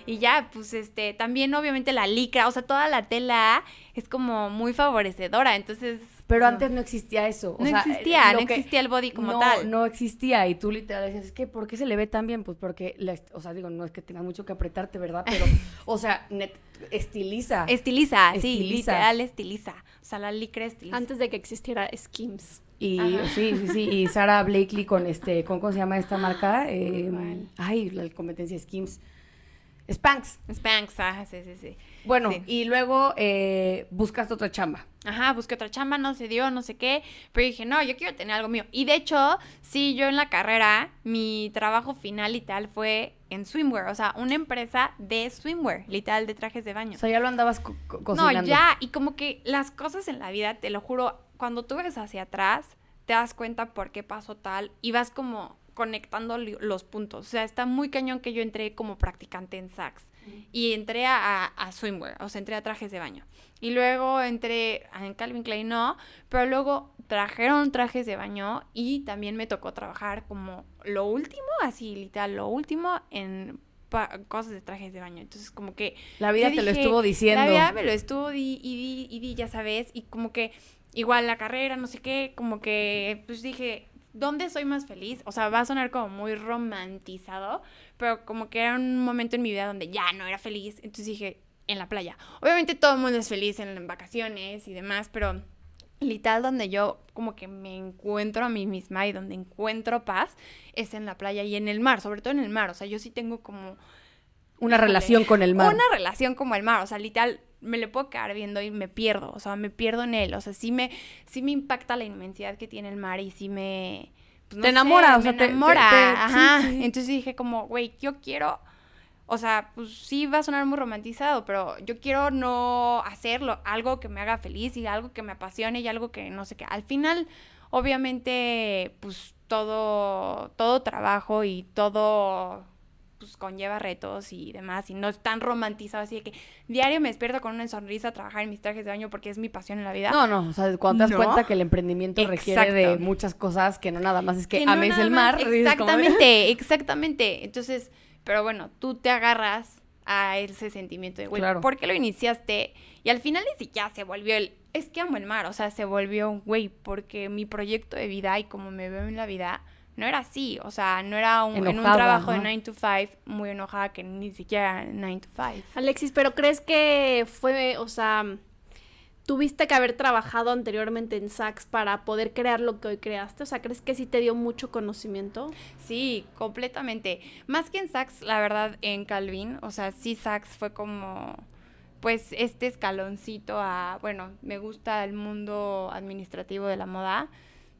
Y ya, pues este, también obviamente la licra, o sea, toda la tela es como muy favorecedora, entonces... Pero antes no existía eso. o No sea, existía, no que- existía el body como no, tal. No existía. Y tú literal decías, es que, ¿por qué se le ve tan bien? Pues porque, la o sea, digo, no es que tengas mucho que apretarte, ¿verdad? Pero, o sea, net- estiliza. Estiliza, sí, Estiliza. literal estiliza. O sea, la licra estiliza. Antes de que existiera Skims. Y Ajá. sí, sí, sí. Y Sara Blakely con este, ¿cómo, cómo se llama esta marca? Eh, ¿Cuál? ay, la competencia Skims. Spanx. Spanx, ajá, sí, sí, sí. Bueno, Sí. y luego eh, buscaste otra chamba. Ajá, busqué otra chamba, no se dio, no sé qué, pero dije, no, yo quiero tener algo mío. Y de hecho, sí, yo en la carrera, mi trabajo final y tal fue en swimwear, o sea, una empresa de swimwear, literal, de trajes de baño. O sea, ya lo andabas co- co- No, cocinando. ya, y como que las cosas en la vida, te lo juro, cuando tú ves hacia atrás, te das cuenta por qué pasó tal y vas como conectando los puntos. O sea, está muy cañón que yo entré como practicante en Saks y entré a, a, swimwear, o sea, entré a trajes de baño. Y luego entré en Calvin Klein, no, pero luego trajeron trajes de baño y también me tocó trabajar como lo último, así literal, lo último en cosas de trajes de baño. Entonces, como que La vida te lo estuvo diciendo. La vida me lo estuvo y di y di, ya sabes, y como que igual la carrera, no sé qué, como que pues dije, ¿dónde soy más feliz? O sea, va a sonar como muy romantizado, pero como que era un momento en mi vida donde ya no era feliz, entonces dije, en la playa. Obviamente todo el mundo es feliz en, vacaciones y demás, pero literal donde yo como que me encuentro a mí misma y donde encuentro paz es en la playa y en el mar, sobre todo en el mar, o sea, yo sí tengo como Una relación con el mar. una relación como el mar, o sea, literal, me le puedo quedar viendo y me pierdo, o sea, me pierdo en él, o sea, sí me, sí me impacta la inmensidad que tiene el mar y sí me... pues, Te enamora, o sea, te- te- enamora, te- ajá. sí, sí. Entonces dije como, güey, yo quiero, o sea, pues sí va a sonar muy romantizado, pero yo quiero no hacerlo, algo que me haga feliz y algo que me apasione y algo que no sé qué. Al final, obviamente, pues todo, todo trabajo y todo pues conlleva retos y demás y no es tan romantizado así de que diario me despierto con una sonrisa a trabajar en mis trajes de baño porque es mi pasión en la vida. No, no, o sea, cuando te das No. cuenta que el emprendimiento requiere de muchas cosas que no nada más es que, Que no ames el mar. como de- Exactamente, exactamente. Entonces, pero bueno, tú te agarras a ese sentimiento de, güey, Claro. ¿por qué lo iniciaste? Y al final ni siquiera se volvió el, es que amo el mar, o sea, se volvió un, güey, porque mi proyecto de vida y como me veo en la vida, no era así, o sea, no era un, en un trabajo de ajá. 9 to 5, muy enojada que ni siquiera 9 to 5. Alexis, pero ¿crees que fue, o sea, tuviste que haber trabajado anteriormente en Saks para poder crear lo que hoy creaste? O sea, ¿crees que sí te dio mucho conocimiento? Sí, completamente. Más que en Saks, la verdad, en Calvin, o sea, sí Saks fue como, pues, este escaloncito a, bueno, me gusta el mundo administrativo de la moda,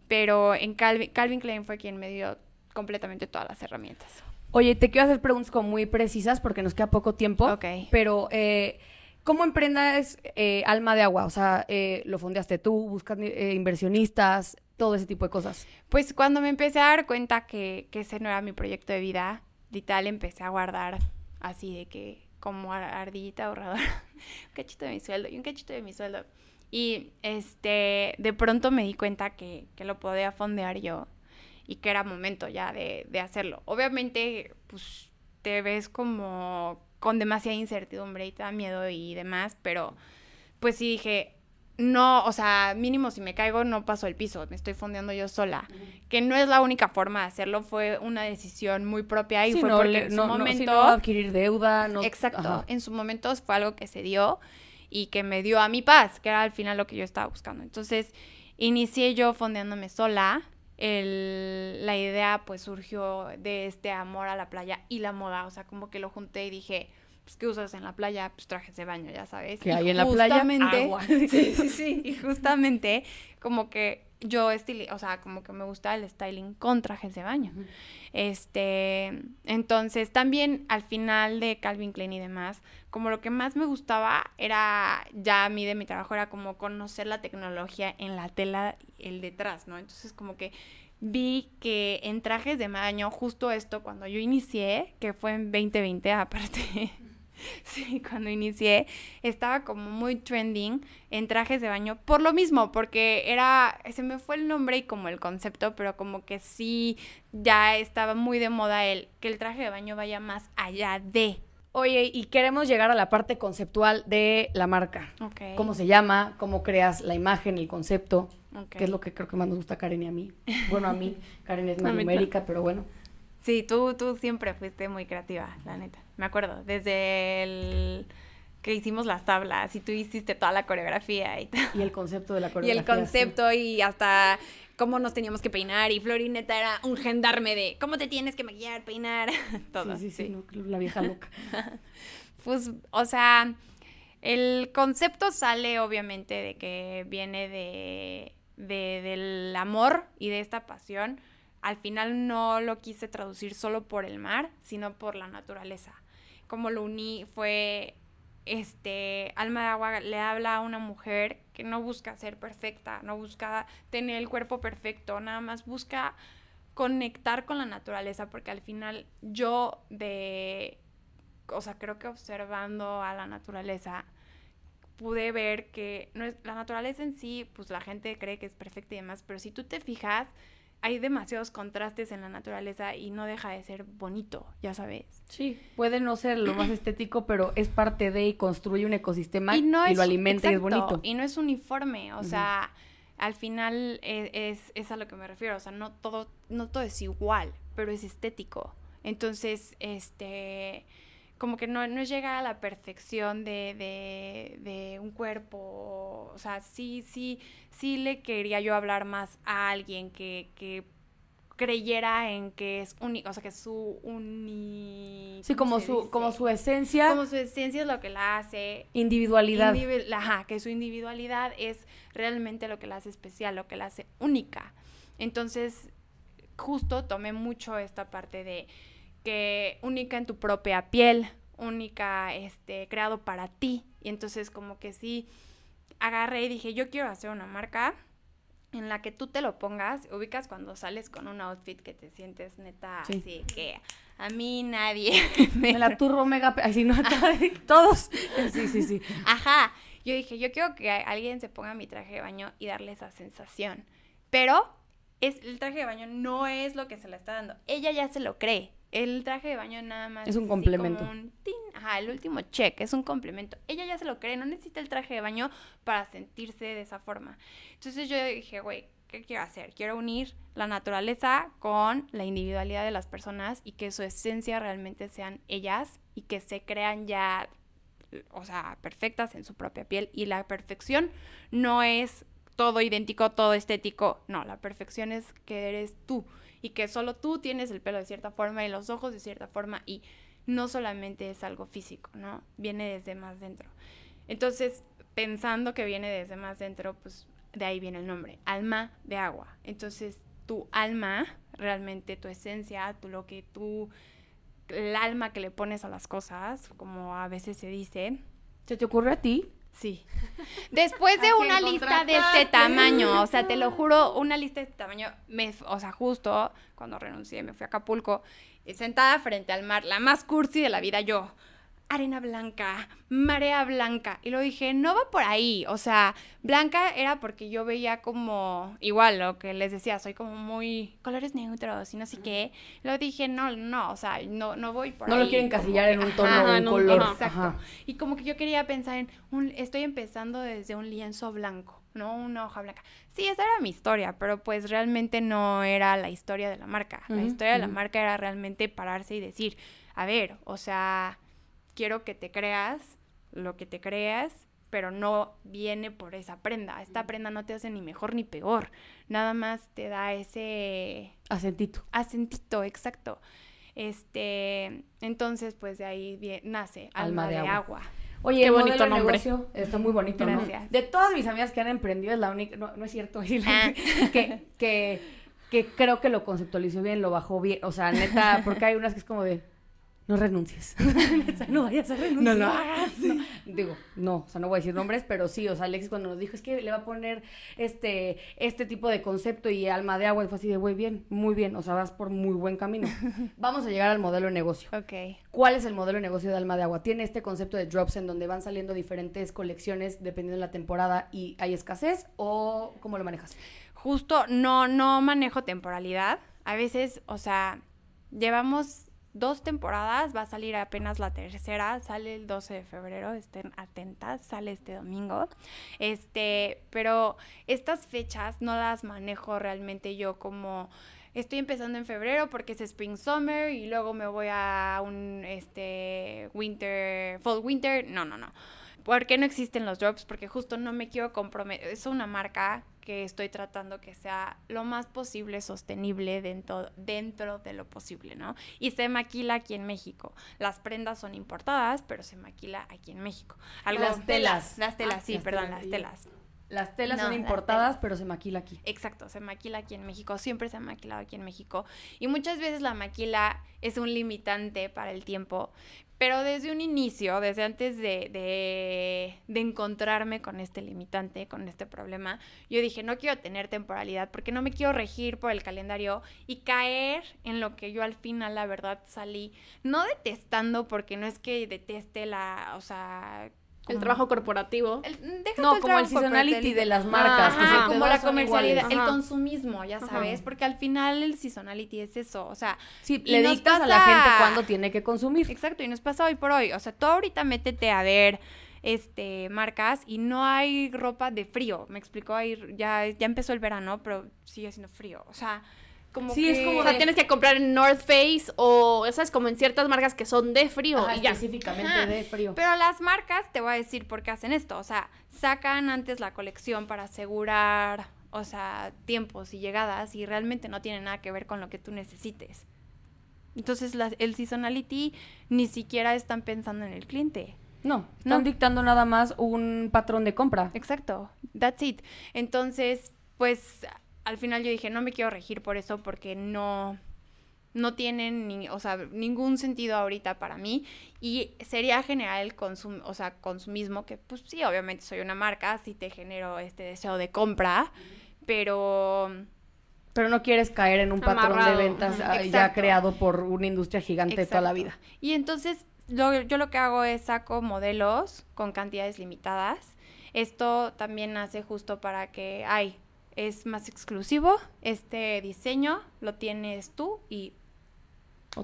pero en Calvin, Calvin Klein fue quien me dio completamente todas las herramientas. Oye, te quiero hacer preguntas como muy precisas porque nos queda poco tiempo. Ok. Pero, eh, ¿cómo emprendas eh, Alma de Agua? O sea, eh, ¿lo fondeaste tú? ¿Buscas eh, inversionistas? Todo ese tipo de cosas. Pues cuando me empecé a dar cuenta que, que ese no era mi proyecto de vida, literal empecé a guardar así de que como ar- ardillita ahorradora, un cachito de mi sueldo y un cachito de mi sueldo. Y este, de pronto me di cuenta que, que lo podía fondear yo y que era momento ya de, de hacerlo. Obviamente, pues te ves como con demasiada incertidumbre y te da miedo y demás, pero pues sí dije, no, o sea, mínimo si me caigo no paso el piso, me estoy fondeando yo sola. Que no es la única forma de hacerlo, fue una decisión muy propia y Sí, fue no, porque en su no, sí, momento... no adquirir deuda. No, Exacto, Ajá. en su momento fue algo que se dio y que me dio a mi paz, que era al final lo que yo estaba buscando. Entonces, inicié yo fondeándome sola. El, la idea pues surgió de este amor a la playa y la moda, o sea, como que lo junté y dije, pues, ¿qué usas en la playa? Pues trajes de baño, ya sabes. Que hay en la playa agua. sí, sí, sí. Y justamente como que yo estili o sea, como que me gusta el styling con trajes de baño. Este, entonces también al final de Calvin Klein y demás, como lo que más me gustaba era ya a mí de mi trabajo era como conocer la tecnología en la tela el detrás, ¿no? Entonces como que vi que en trajes de baño justo esto cuando yo inicié, que fue en 2020 aparte Sí, cuando inicié estaba como muy trending en trajes de baño por lo mismo, porque era, se me fue el nombre y como el concepto, pero como que sí, ya estaba muy de moda el que el traje de baño vaya más allá de. Oye, y queremos llegar a la parte conceptual de la marca. Okay. ¿Cómo se llama? ¿Cómo creas la imagen, el concepto? Que es lo que creo que más nos gusta a Karen y a mí. Bueno, a mí, Karen es más numérica, pero bueno. Sí, tú, tú siempre fuiste muy creativa, la neta. Me acuerdo, desde el que hicimos las tablas y tú hiciste toda la coreografía y Y el concepto de la coreografía. Y el concepto y hasta cómo nos teníamos que peinar y Florineta era un gendarme de cómo te tienes que maquillar, peinar, todo. Sí, sí, sí, la vieja loca. pues, o sea, el concepto sale obviamente de que viene de, de, del amor y de esta pasión al final no lo quise traducir solo por el mar, sino por la naturaleza. Como lo uní fue, este, Alma de Agua le habla a una mujer que no busca ser perfecta, no busca tener el cuerpo perfecto, nada más busca conectar con la naturaleza, porque al final yo de, o sea, creo que observando a la naturaleza, pude ver que no es, la naturaleza en sí, pues la gente cree que es perfecta y demás, pero si tú te fijas, hay demasiados contrastes en la naturaleza y no deja de ser bonito, ya sabes. Sí, puede no ser lo más estético, pero es parte de y construye un ecosistema y, lo alimenta y es bonito. Y no es uniforme, o sea, al final es, es, a lo que me refiero, o sea, no todo, no todo es igual, pero es estético. Entonces, este como que no, no llega a la perfección de, de, de, un cuerpo. O sea, sí, sí, sí le quería yo hablar más a alguien que, que creyera en que es único, o sea, que su uni... Sí, como su, como su esencia. Como su esencia es lo que la hace... Individualidad. ajá, que su individualidad es realmente lo que la hace especial, lo que la hace única. Entonces, justo tomé mucho esta parte de que única en tu propia piel, única, este, creado para ti. Y entonces como que sí, agarré y dije, yo quiero hacer una marca en la que tú te lo pongas, ubicas cuando sales con un outfit que te sientes neta así que a mí nadie me, la turbo mega así no todos. Sí sí sí. Ajá. Yo dije yo quiero que alguien se ponga mi traje de baño y darle esa sensación. Pero es el traje de baño no es lo que se le está dando. Ella ya se lo cree el traje de baño nada más. Es un complemento. Ajá, el último check, es un complemento. Ella ya se lo cree, no necesita el traje de baño para sentirse de esa forma. Entonces yo dije, güey, ¿qué quiero hacer? Quiero unir la naturaleza con la individualidad de las personas y que su esencia realmente sean ellas y que se crean ya, o sea, perfectas en su propia piel. Y la perfección no es todo idéntico, todo estético. No, la perfección es que eres tú y que solo tú tienes el pelo de cierta forma y los ojos de cierta forma y no solamente es algo físico, ¿no? Viene desde más dentro. Entonces, pensando que viene desde más dentro, pues de ahí viene el nombre, alma de agua. Entonces, tu alma, realmente tu esencia, tu lo que tú, el alma que le pones a las cosas, como a veces se dice. ¿Se te ocurre a ti? Sí. Después de una lista de este tamaño, o sea, te lo juro, una lista de este tamaño, me, o sea, justo cuando renuncié, me fui a Acapulco, eh, sentada frente al mar, la más cursi de la vida, yo, arena blanca, marea blanca. Y lo dije, no va por ahí. O sea, blanca era porque yo veía como, igual lo que les decía, soy como muy colores neutros y no sé qué. Lo dije, no, no, o sea, no, no voy por ahí. No lo quieren encasillar en un tono o un color. Exacto. Y como que yo quería pensar en, un, estoy empezando desde un lienzo blanco. ¿no? Una hoja blanca. Sí, esa era mi historia, pero pues realmente no era la historia de la marca. La historia de la marca era realmente pararse y decir, a ver, o sea, quiero que te creas lo que te creas, pero no viene por esa prenda. Esta prenda no te hace ni mejor ni peor, nada más te da ese acentito. Acentito, exacto. Este, entonces pues de ahí nace Alma, de, agua. Oye, Qué bonito nombre. Negocio, está muy bonito, Gracias. De todas mis amigas que han emprendido es la única, no, no es cierto, ah. que, que, que creo que lo conceptualizó bien, lo bajó bien, o sea, neta, porque hay unas que es como de no renuncies. no vayas a renunciar. No lo hagas. digo, no, o sea, no voy a decir nombres, pero sí, o sea, Alexis cuando nos dijo, es que le va a poner este, este tipo de concepto y alma de agua, y fue así de, muy bien, muy bien, o sea, vas por muy buen camino. Vamos a llegar al modelo de negocio. Ok. ¿Cuál es el modelo de negocio de alma de agua? Tiene este concepto de drops en donde van saliendo diferentes colecciones dependiendo de la temporada y hay escasez o cómo lo manejas? Justo, no, no manejo temporalidad. A veces, o sea, llevamos dos temporadas, va a salir apenas la tercera, sale el 12 de febrero, estén atentas, sale este domingo. Este, pero estas fechas no las manejo realmente yo como estoy empezando en febrero porque es spring summer y luego me voy a un este winter fall winter, no, no, no. ¿Por qué no existen los drops? Porque justo no me quiero comprometer. Es una marca que estoy tratando que sea lo más posible sostenible dentro, dentro de lo posible, ¿no? Y se maquila aquí en México. Las prendas son importadas, pero se maquila aquí en México. las telas. Las telas, sí, perdón, las telas. Las telas son importadas, pero se maquila aquí. Exacto, se maquila aquí en México, siempre se ha maquilado aquí en México. Y muchas veces la maquila es un limitante para el tiempo, pero desde un inicio, desde antes de, de, de, encontrarme con este limitante, con este problema, yo dije, no quiero tener temporalidad porque no me quiero regir por el calendario y caer en lo que yo al final, la verdad, salí, no detestando, porque no es que deteste la, o sea, el trabajo corporativo. no, como el seasonality de las marcas. como la comercialidad, el consumismo, ya sabes, porque al final el seasonality es eso, o sea... Sí, le dictas a la gente cuándo tiene que consumir. Exacto, y nos pasa hoy por hoy, o sea, tú ahorita métete a ver este marcas y no hay ropa de frío, me explicó ahí, ya, ya empezó el verano, pero sigue siendo frío, o sea sí, es como. O sea, tienes que comprar en North Face o, esas como en ciertas marcas que son de frío. y específicamente de frío. Pero las marcas, te voy a decir por qué hacen esto. O sea, sacan antes la colección para asegurar, o sea, tiempos y llegadas y realmente no tiene nada que ver con lo que tú necesites. Entonces, el seasonality ni siquiera están pensando en el cliente. No, están dictando nada más un patrón de compra. Exacto, that's it. Entonces, pues al final yo dije, no me quiero regir por eso porque no, no tienen ni, o sea, ningún sentido ahorita para mí y sería generar el consum, o sea, consumismo que pues sí, obviamente soy una marca, sí te genero este deseo de compra, pero pero no quieres caer en un patrón de ventas ah, ya creado por una industria gigante toda la vida. Y entonces yo lo que hago es saco modelos con cantidades limitadas. Esto también hace justo para que, ay, es más exclusivo. Este diseño lo tienes tú y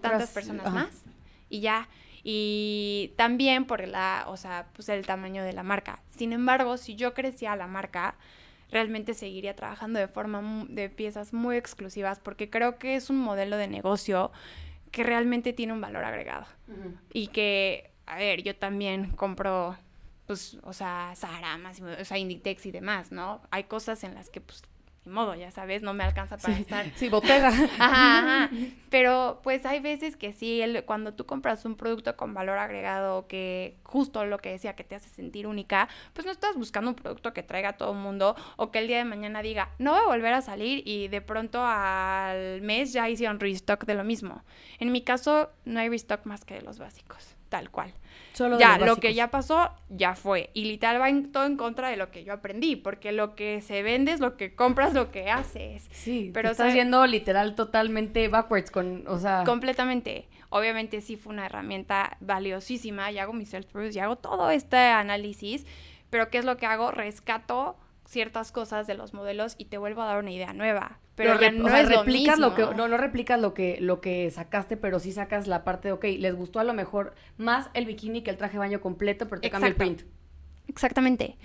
tantas personas más. Y ya. Y también por la, o sea, pues el tamaño de la marca. Sin embargo, si yo crecía la marca, realmente seguiría trabajando de forma de piezas muy exclusivas porque creo que es un modelo de negocio que realmente tiene un valor agregado. Y que, a ver, yo también compro pues, o sea, Sahara, más, o sea, Inditex y demás, ¿no? Hay cosas en las que, pues, ni modo, ya sabes, no me alcanza para estar. Sí, botega. Ajá, ajá. Pero pues hay veces que sí, el, cuando tú compras un producto con valor agregado que justo lo que decía que te hace sentir única, pues no estás buscando un producto que traiga a todo el mundo o que el día de mañana diga, no voy a volver a salir y de pronto al mes ya hicieron restock de lo mismo. En mi caso, no hay restock más que de los básicos, tal cual ya, lo que ya pasó, ya fue. Y literal va en, todo en contra de lo que yo aprendí, porque lo que se vende es lo que compras, lo que haces. Sí, pero estás yendo literal totalmente backwards con, o sea... Completamente. Obviamente sí fue una herramienta valiosísima, y hago mi self-proof, y hago todo este análisis, pero ¿qué es lo que hago? Rescato ciertas cosas de los modelos y te vuelvo a dar una idea nueva. Pero, ya no es replicas lo, que no no replicas lo que lo que sacaste, pero sí sacas la parte de ok, les gustó a lo mejor más el bikini que el traje de baño completo, pero te cambia el print. Exactamente.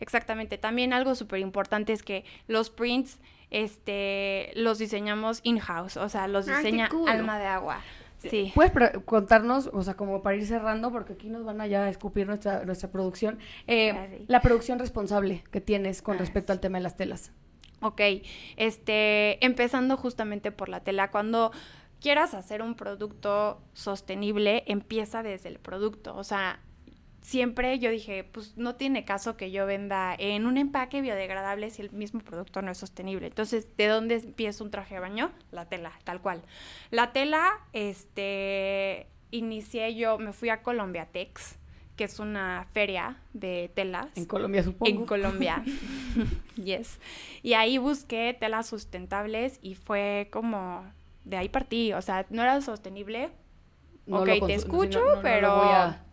Exactamente. También algo súper importante es que los prints este los diseñamos in-house, o sea, los diseña Alma de Agua. Sí. ¿Puedes contarnos, o sea, como para ir cerrando, porque aquí nos van a ya escupir nuestra, nuestra producción, eh, la producción responsable que tienes con Ah, respecto al tema de las telas? Ok, este, empezando justamente por la tela, cuando quieras hacer un producto sostenible, empieza desde el producto, o sea, siempre yo dije, pues no tiene caso que yo venda en un empaque biodegradable si el mismo producto no es sostenible. Entonces, ¿de dónde empieza un traje de baño? La tela, tal cual. La tela, este, inicié yo, me fui a Colombia Tex, que es una feria de telas. En Colombia, supongo. En Colombia. yes. Y ahí busqué telas sustentables y fue como de ahí partí, o sea, no era sostenible. No ok, te escucho, no, no, no lo pero voy a-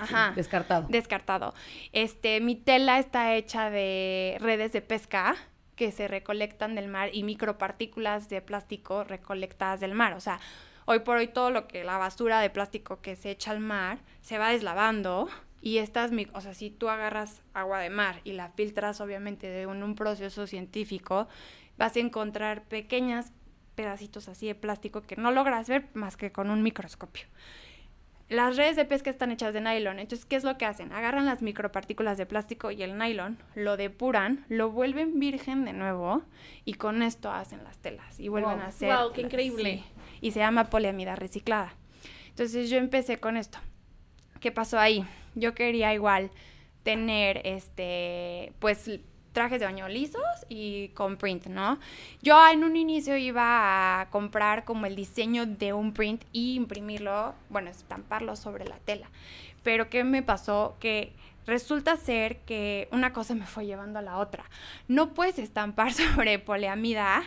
Ajá. Descartado. Descartado. Este, mi tela está hecha de redes de pesca que se recolectan del mar y micropartículas de plástico recolectadas del mar. O sea, hoy por hoy todo lo que la basura de plástico que se echa al mar se va deslavando y estas, o sea, si tú agarras agua de mar y la filtras obviamente de un, un proceso científico, vas a encontrar pequeñas pedacitos así de plástico que no logras ver más que con un microscopio. Las redes de pesca están hechas de nylon, entonces, ¿qué es lo que hacen? Agarran las micropartículas de plástico y el nylon, lo depuran, lo vuelven virgen de nuevo y con esto hacen las telas y vuelven Wow. a hacer. Wow, qué increíble. sí. Y se llama poliamida reciclada. Entonces, yo empecé con esto. ¿Qué pasó ahí? Yo quería igual tener, este, pues, trajes de baño lisos y con print, ¿no? Yo en un inicio iba a comprar como el diseño de un print y imprimirlo, bueno, estamparlo sobre la tela. Pero ¿qué me pasó? Que resulta ser que una cosa me fue llevando a la otra. No puedes estampar sobre poliamida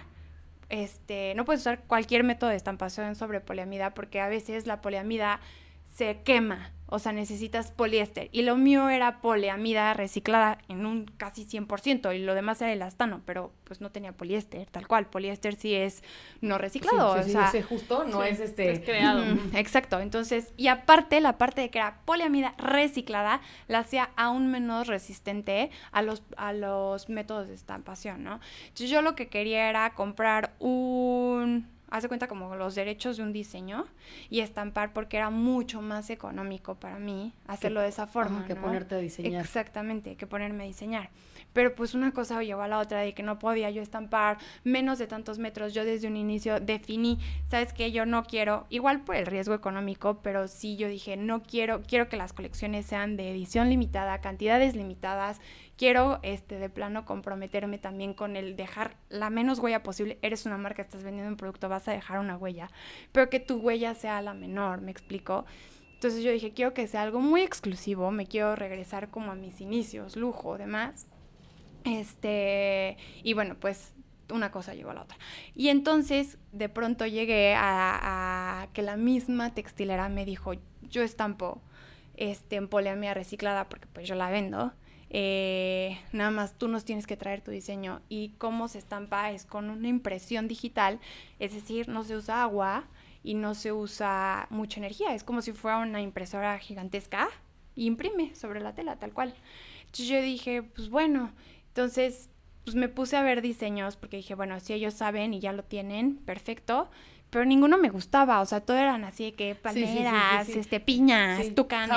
este, no puedes usar cualquier método de estampación sobre poliamida porque a veces la poliamida se quema, o sea, necesitas poliéster. Y lo mío era poliamida reciclada en un casi 100% y lo demás era elastano, pero pues no tenía poliéster, tal cual. Poliéster sí es no reciclado, Sí, o sí, sea, sé, justo, no Sí, es este... es creado. Exacto, entonces, y aparte la parte de que era poliamida reciclada la hacía aún menos resistente a los, a los métodos de estampación, ¿no? Entonces yo lo que quería era comprar un, haz de cuenta como los derechos de un diseño y estampar porque era mucho más económico para mí hacerlo de esa forma, Ajá, que ¿no? ponerte a diseñar. Exactamente, que ponerme a diseñar. Pero pues una cosa llevó a la otra de que no podía yo estampar menos de tantos metros. Yo desde un inicio definí, sabes que yo no quiero, igual por el riesgo económico, pero sí yo dije, no quiero, quiero que las colecciones sean de edición limitada, cantidades limitadas. Quiero este de plano comprometerme también con el dejar la menos huella posible. Eres una marca, estás vendiendo un producto, vas a dejar una huella, pero que tu huella sea la menor, ¿me explico? Entonces yo dije, quiero que sea algo muy exclusivo, me quiero regresar como a mis inicios, lujo, demás. Este, y bueno, pues una cosa llevó a la otra. Y entonces de pronto llegué a, a que la misma textilera me dijo, yo estampo este, en poliamida reciclada porque pues yo la vendo. Eh, nada más tú nos tienes que traer tu diseño y cómo se estampa es con una impresión digital, es decir, no se usa agua y no se usa mucha energía, es como si fuera una impresora gigantesca y imprime sobre la tela, tal cual. Entonces yo dije, pues bueno, entonces pues me puse a ver diseños porque dije, bueno, si ellos saben y ya lo tienen, perfecto. Pero ninguno me gustaba, o sea, todo eran así de que Sí, sí, sí, sí, palmeras, este, piñas, tucanes.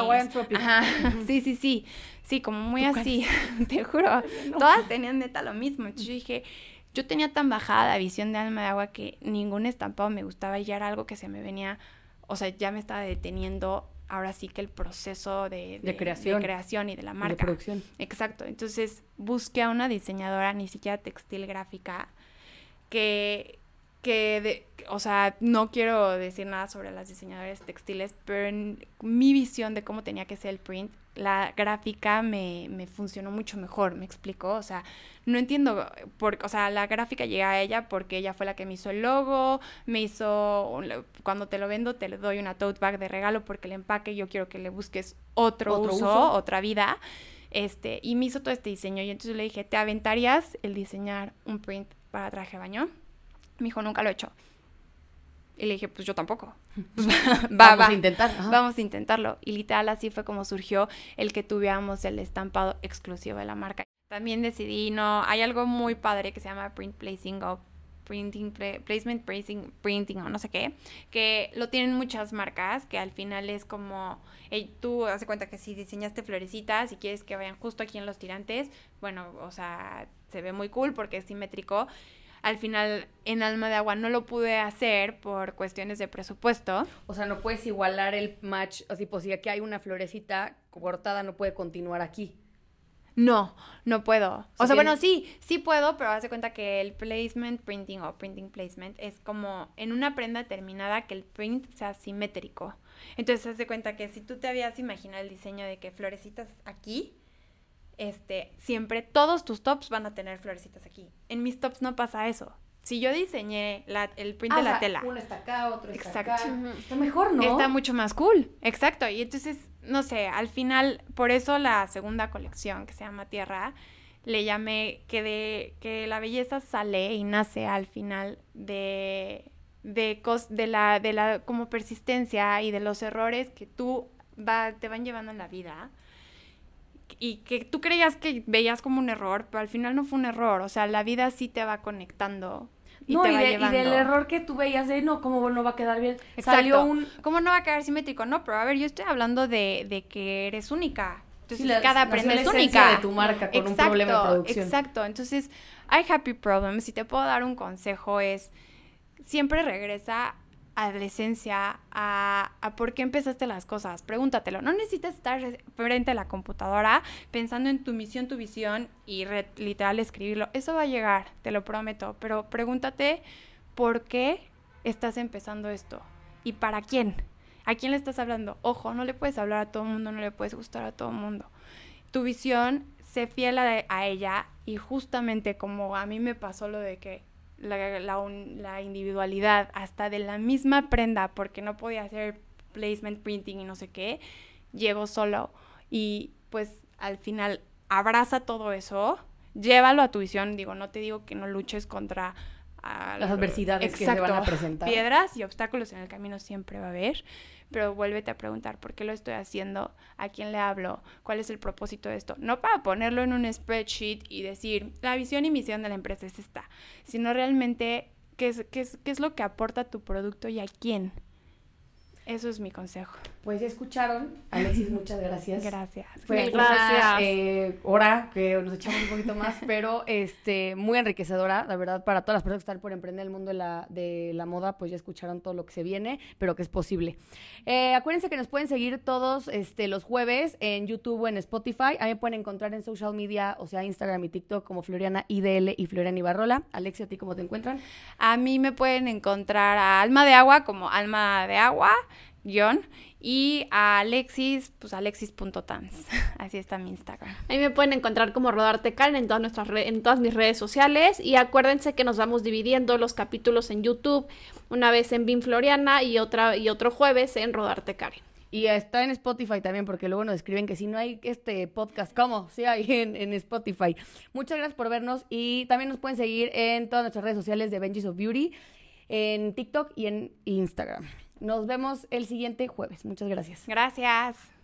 Ajá, sí, sí, sí. Sí, como muy así, te juro. Todas tenían neta lo mismo. Entonces yo dije, yo tenía tan bajada la visión de alma de agua que ningún estampado me gustaba y ya era algo que se me venía, o sea, ya me estaba deteniendo ahora sí que el proceso de, De creación. creación y de la de marca. producción. Exacto. Entonces busqué a una diseñadora, ni siquiera textil gráfica, que, que de- o sea, no quiero decir nada sobre las diseñadoras textiles, pero en mi visión de cómo tenía que ser el print, la gráfica me, me funcionó mucho mejor, me explicó, o sea, no entiendo, por, o sea, la gráfica llega a ella porque ella fue la que me hizo el logo, me hizo, un- cuando te lo vendo te le doy una tote bag de regalo porque el empaque yo quiero que le busques otro, Otro uso, uso. otra vida, este, y me hizo todo este diseño y entonces le dije, ¿te aventarías el diseñar un print para traje de baño? Me dijo, nunca lo he hecho. Y le dije, pues yo tampoco. Pues, va, Vamos va. a intentar. ajá. Vamos a intentarlo. Y literal así fue como surgió el que tuviéramos el estampado exclusivo de la marca. También decidí, no, hay algo muy padre que se llama print placing o printing, placement, printing, printing o no sé qué, que lo tienen muchas marcas, que al final es como, tú hace cuenta que si diseñaste florecitas y quieres que vayan justo aquí en los tirantes, bueno, o sea, se ve muy cool porque es simétrico. Al final, en Alma de Agua no lo pude hacer por cuestiones de presupuesto. O sea, no puedes igualar el match, así, pues si aquí hay una florecita cortada, no puede continuar aquí. No, no puedo. O sea, bueno, sí, sí puedo, pero hace cuenta que el placement printing o printing placement es como en una prenda terminada que el print sea simétrico. Entonces, hace cuenta que si tú te habías imaginado el diseño de que florecitas aquí, este, siempre todos tus tops van a tener florecitas aquí. En mis tops no pasa eso si yo diseñé el print de la tela. Uno está acá, otro está acá. Está mejor, ¿no? Está mucho más cool. Exacto. Y entonces, no sé, al final, por eso la segunda colección que se llama Tierra, le llamé que de que la belleza sale y nace al final de de, de la de la como persistencia y de los errores que tú va, te van llevando en la vida y que tú creías que veías como un error, pero al final no fue un error, o sea, la vida sí te va conectando y no, y, del error que tú veías de, no, ¿cómo no va a quedar bien? Salió un... ¿Cómo no va a quedar simétrico? No, pero a ver, yo estoy hablando de, de que eres única. Entonces, cada prenda es única. de tu marca con un problema de producción. Exacto. Entonces, hay happy problems. Si te puedo dar un consejo es, siempre regresa adolescencia a, a por qué empezaste las cosas. Pregúntatelo. No necesitas estar frente a la computadora pensando en tu misión, tu visión y literal escribirlo. Eso va a llegar, te lo prometo. Pero pregúntate por qué estás empezando esto y para quién. ¿A quién le estás hablando? Ojo, no le puedes hablar a todo el mundo, no le puedes gustar a todo el mundo. Tu visión, sé fiel a ella y justamente como a mí me pasó lo de que la, la, individualidad hasta de la misma prenda porque no podía hacer placement printing y no sé qué, llego solo y pues al final abraza todo eso, llévalo a tu visión, digo, no te digo que no luches contra las adversidades que se van a presentar. Piedras y obstáculos en el camino siempre va a haber, pero vuélvete a preguntar por qué lo estoy haciendo, a quién le hablo, cuál es el propósito de esto. No para ponerlo en un spreadsheet y decir, la visión y misión de la empresa es esta, sino realmente qué es, qué es, qué es lo que aporta tu producto y a quién. Eso es mi consejo. Pues ya escucharon. Alexis, muchas gracias. Gracias. Fue una eh, hora que nos echamos un poquito más, pero este muy enriquecedora, la verdad, para todas las personas que están por emprender el mundo de la, de la moda, pues ya escucharon todo lo que se viene, pero que es posible. Eh, acuérdense que nos pueden seguir todos este, los jueves en YouTube o en Spotify. A mí me pueden encontrar en social media, o sea, Instagram y TikTok como Floriana IDL y Floriana Ibarrola. Alexia, ¿a ti cómo te encuentran? A mí me pueden encontrar a Alma de Agua como Alma de Agua guion. Y a Alexis, pues alexis.tans. Así está mi Instagram. Ahí me pueden encontrar como Rodarte Karen en todas, nuestras en todas mis redes sociales. Y acuérdense que nos vamos dividiendo los capítulos en YouTube. Una vez en Bim Floriana y, otra, y otro jueves en Rodarte Karen. Y está en Spotify también, porque luego nos escriben que si no hay este podcast, ¿cómo? Sí hay en, en, Spotify. Muchas gracias por vernos y también nos pueden seguir en todas nuestras redes sociales de Benjis of Beauty, en TikTok y en Instagram. Nos vemos el siguiente jueves. Muchas gracias. Gracias.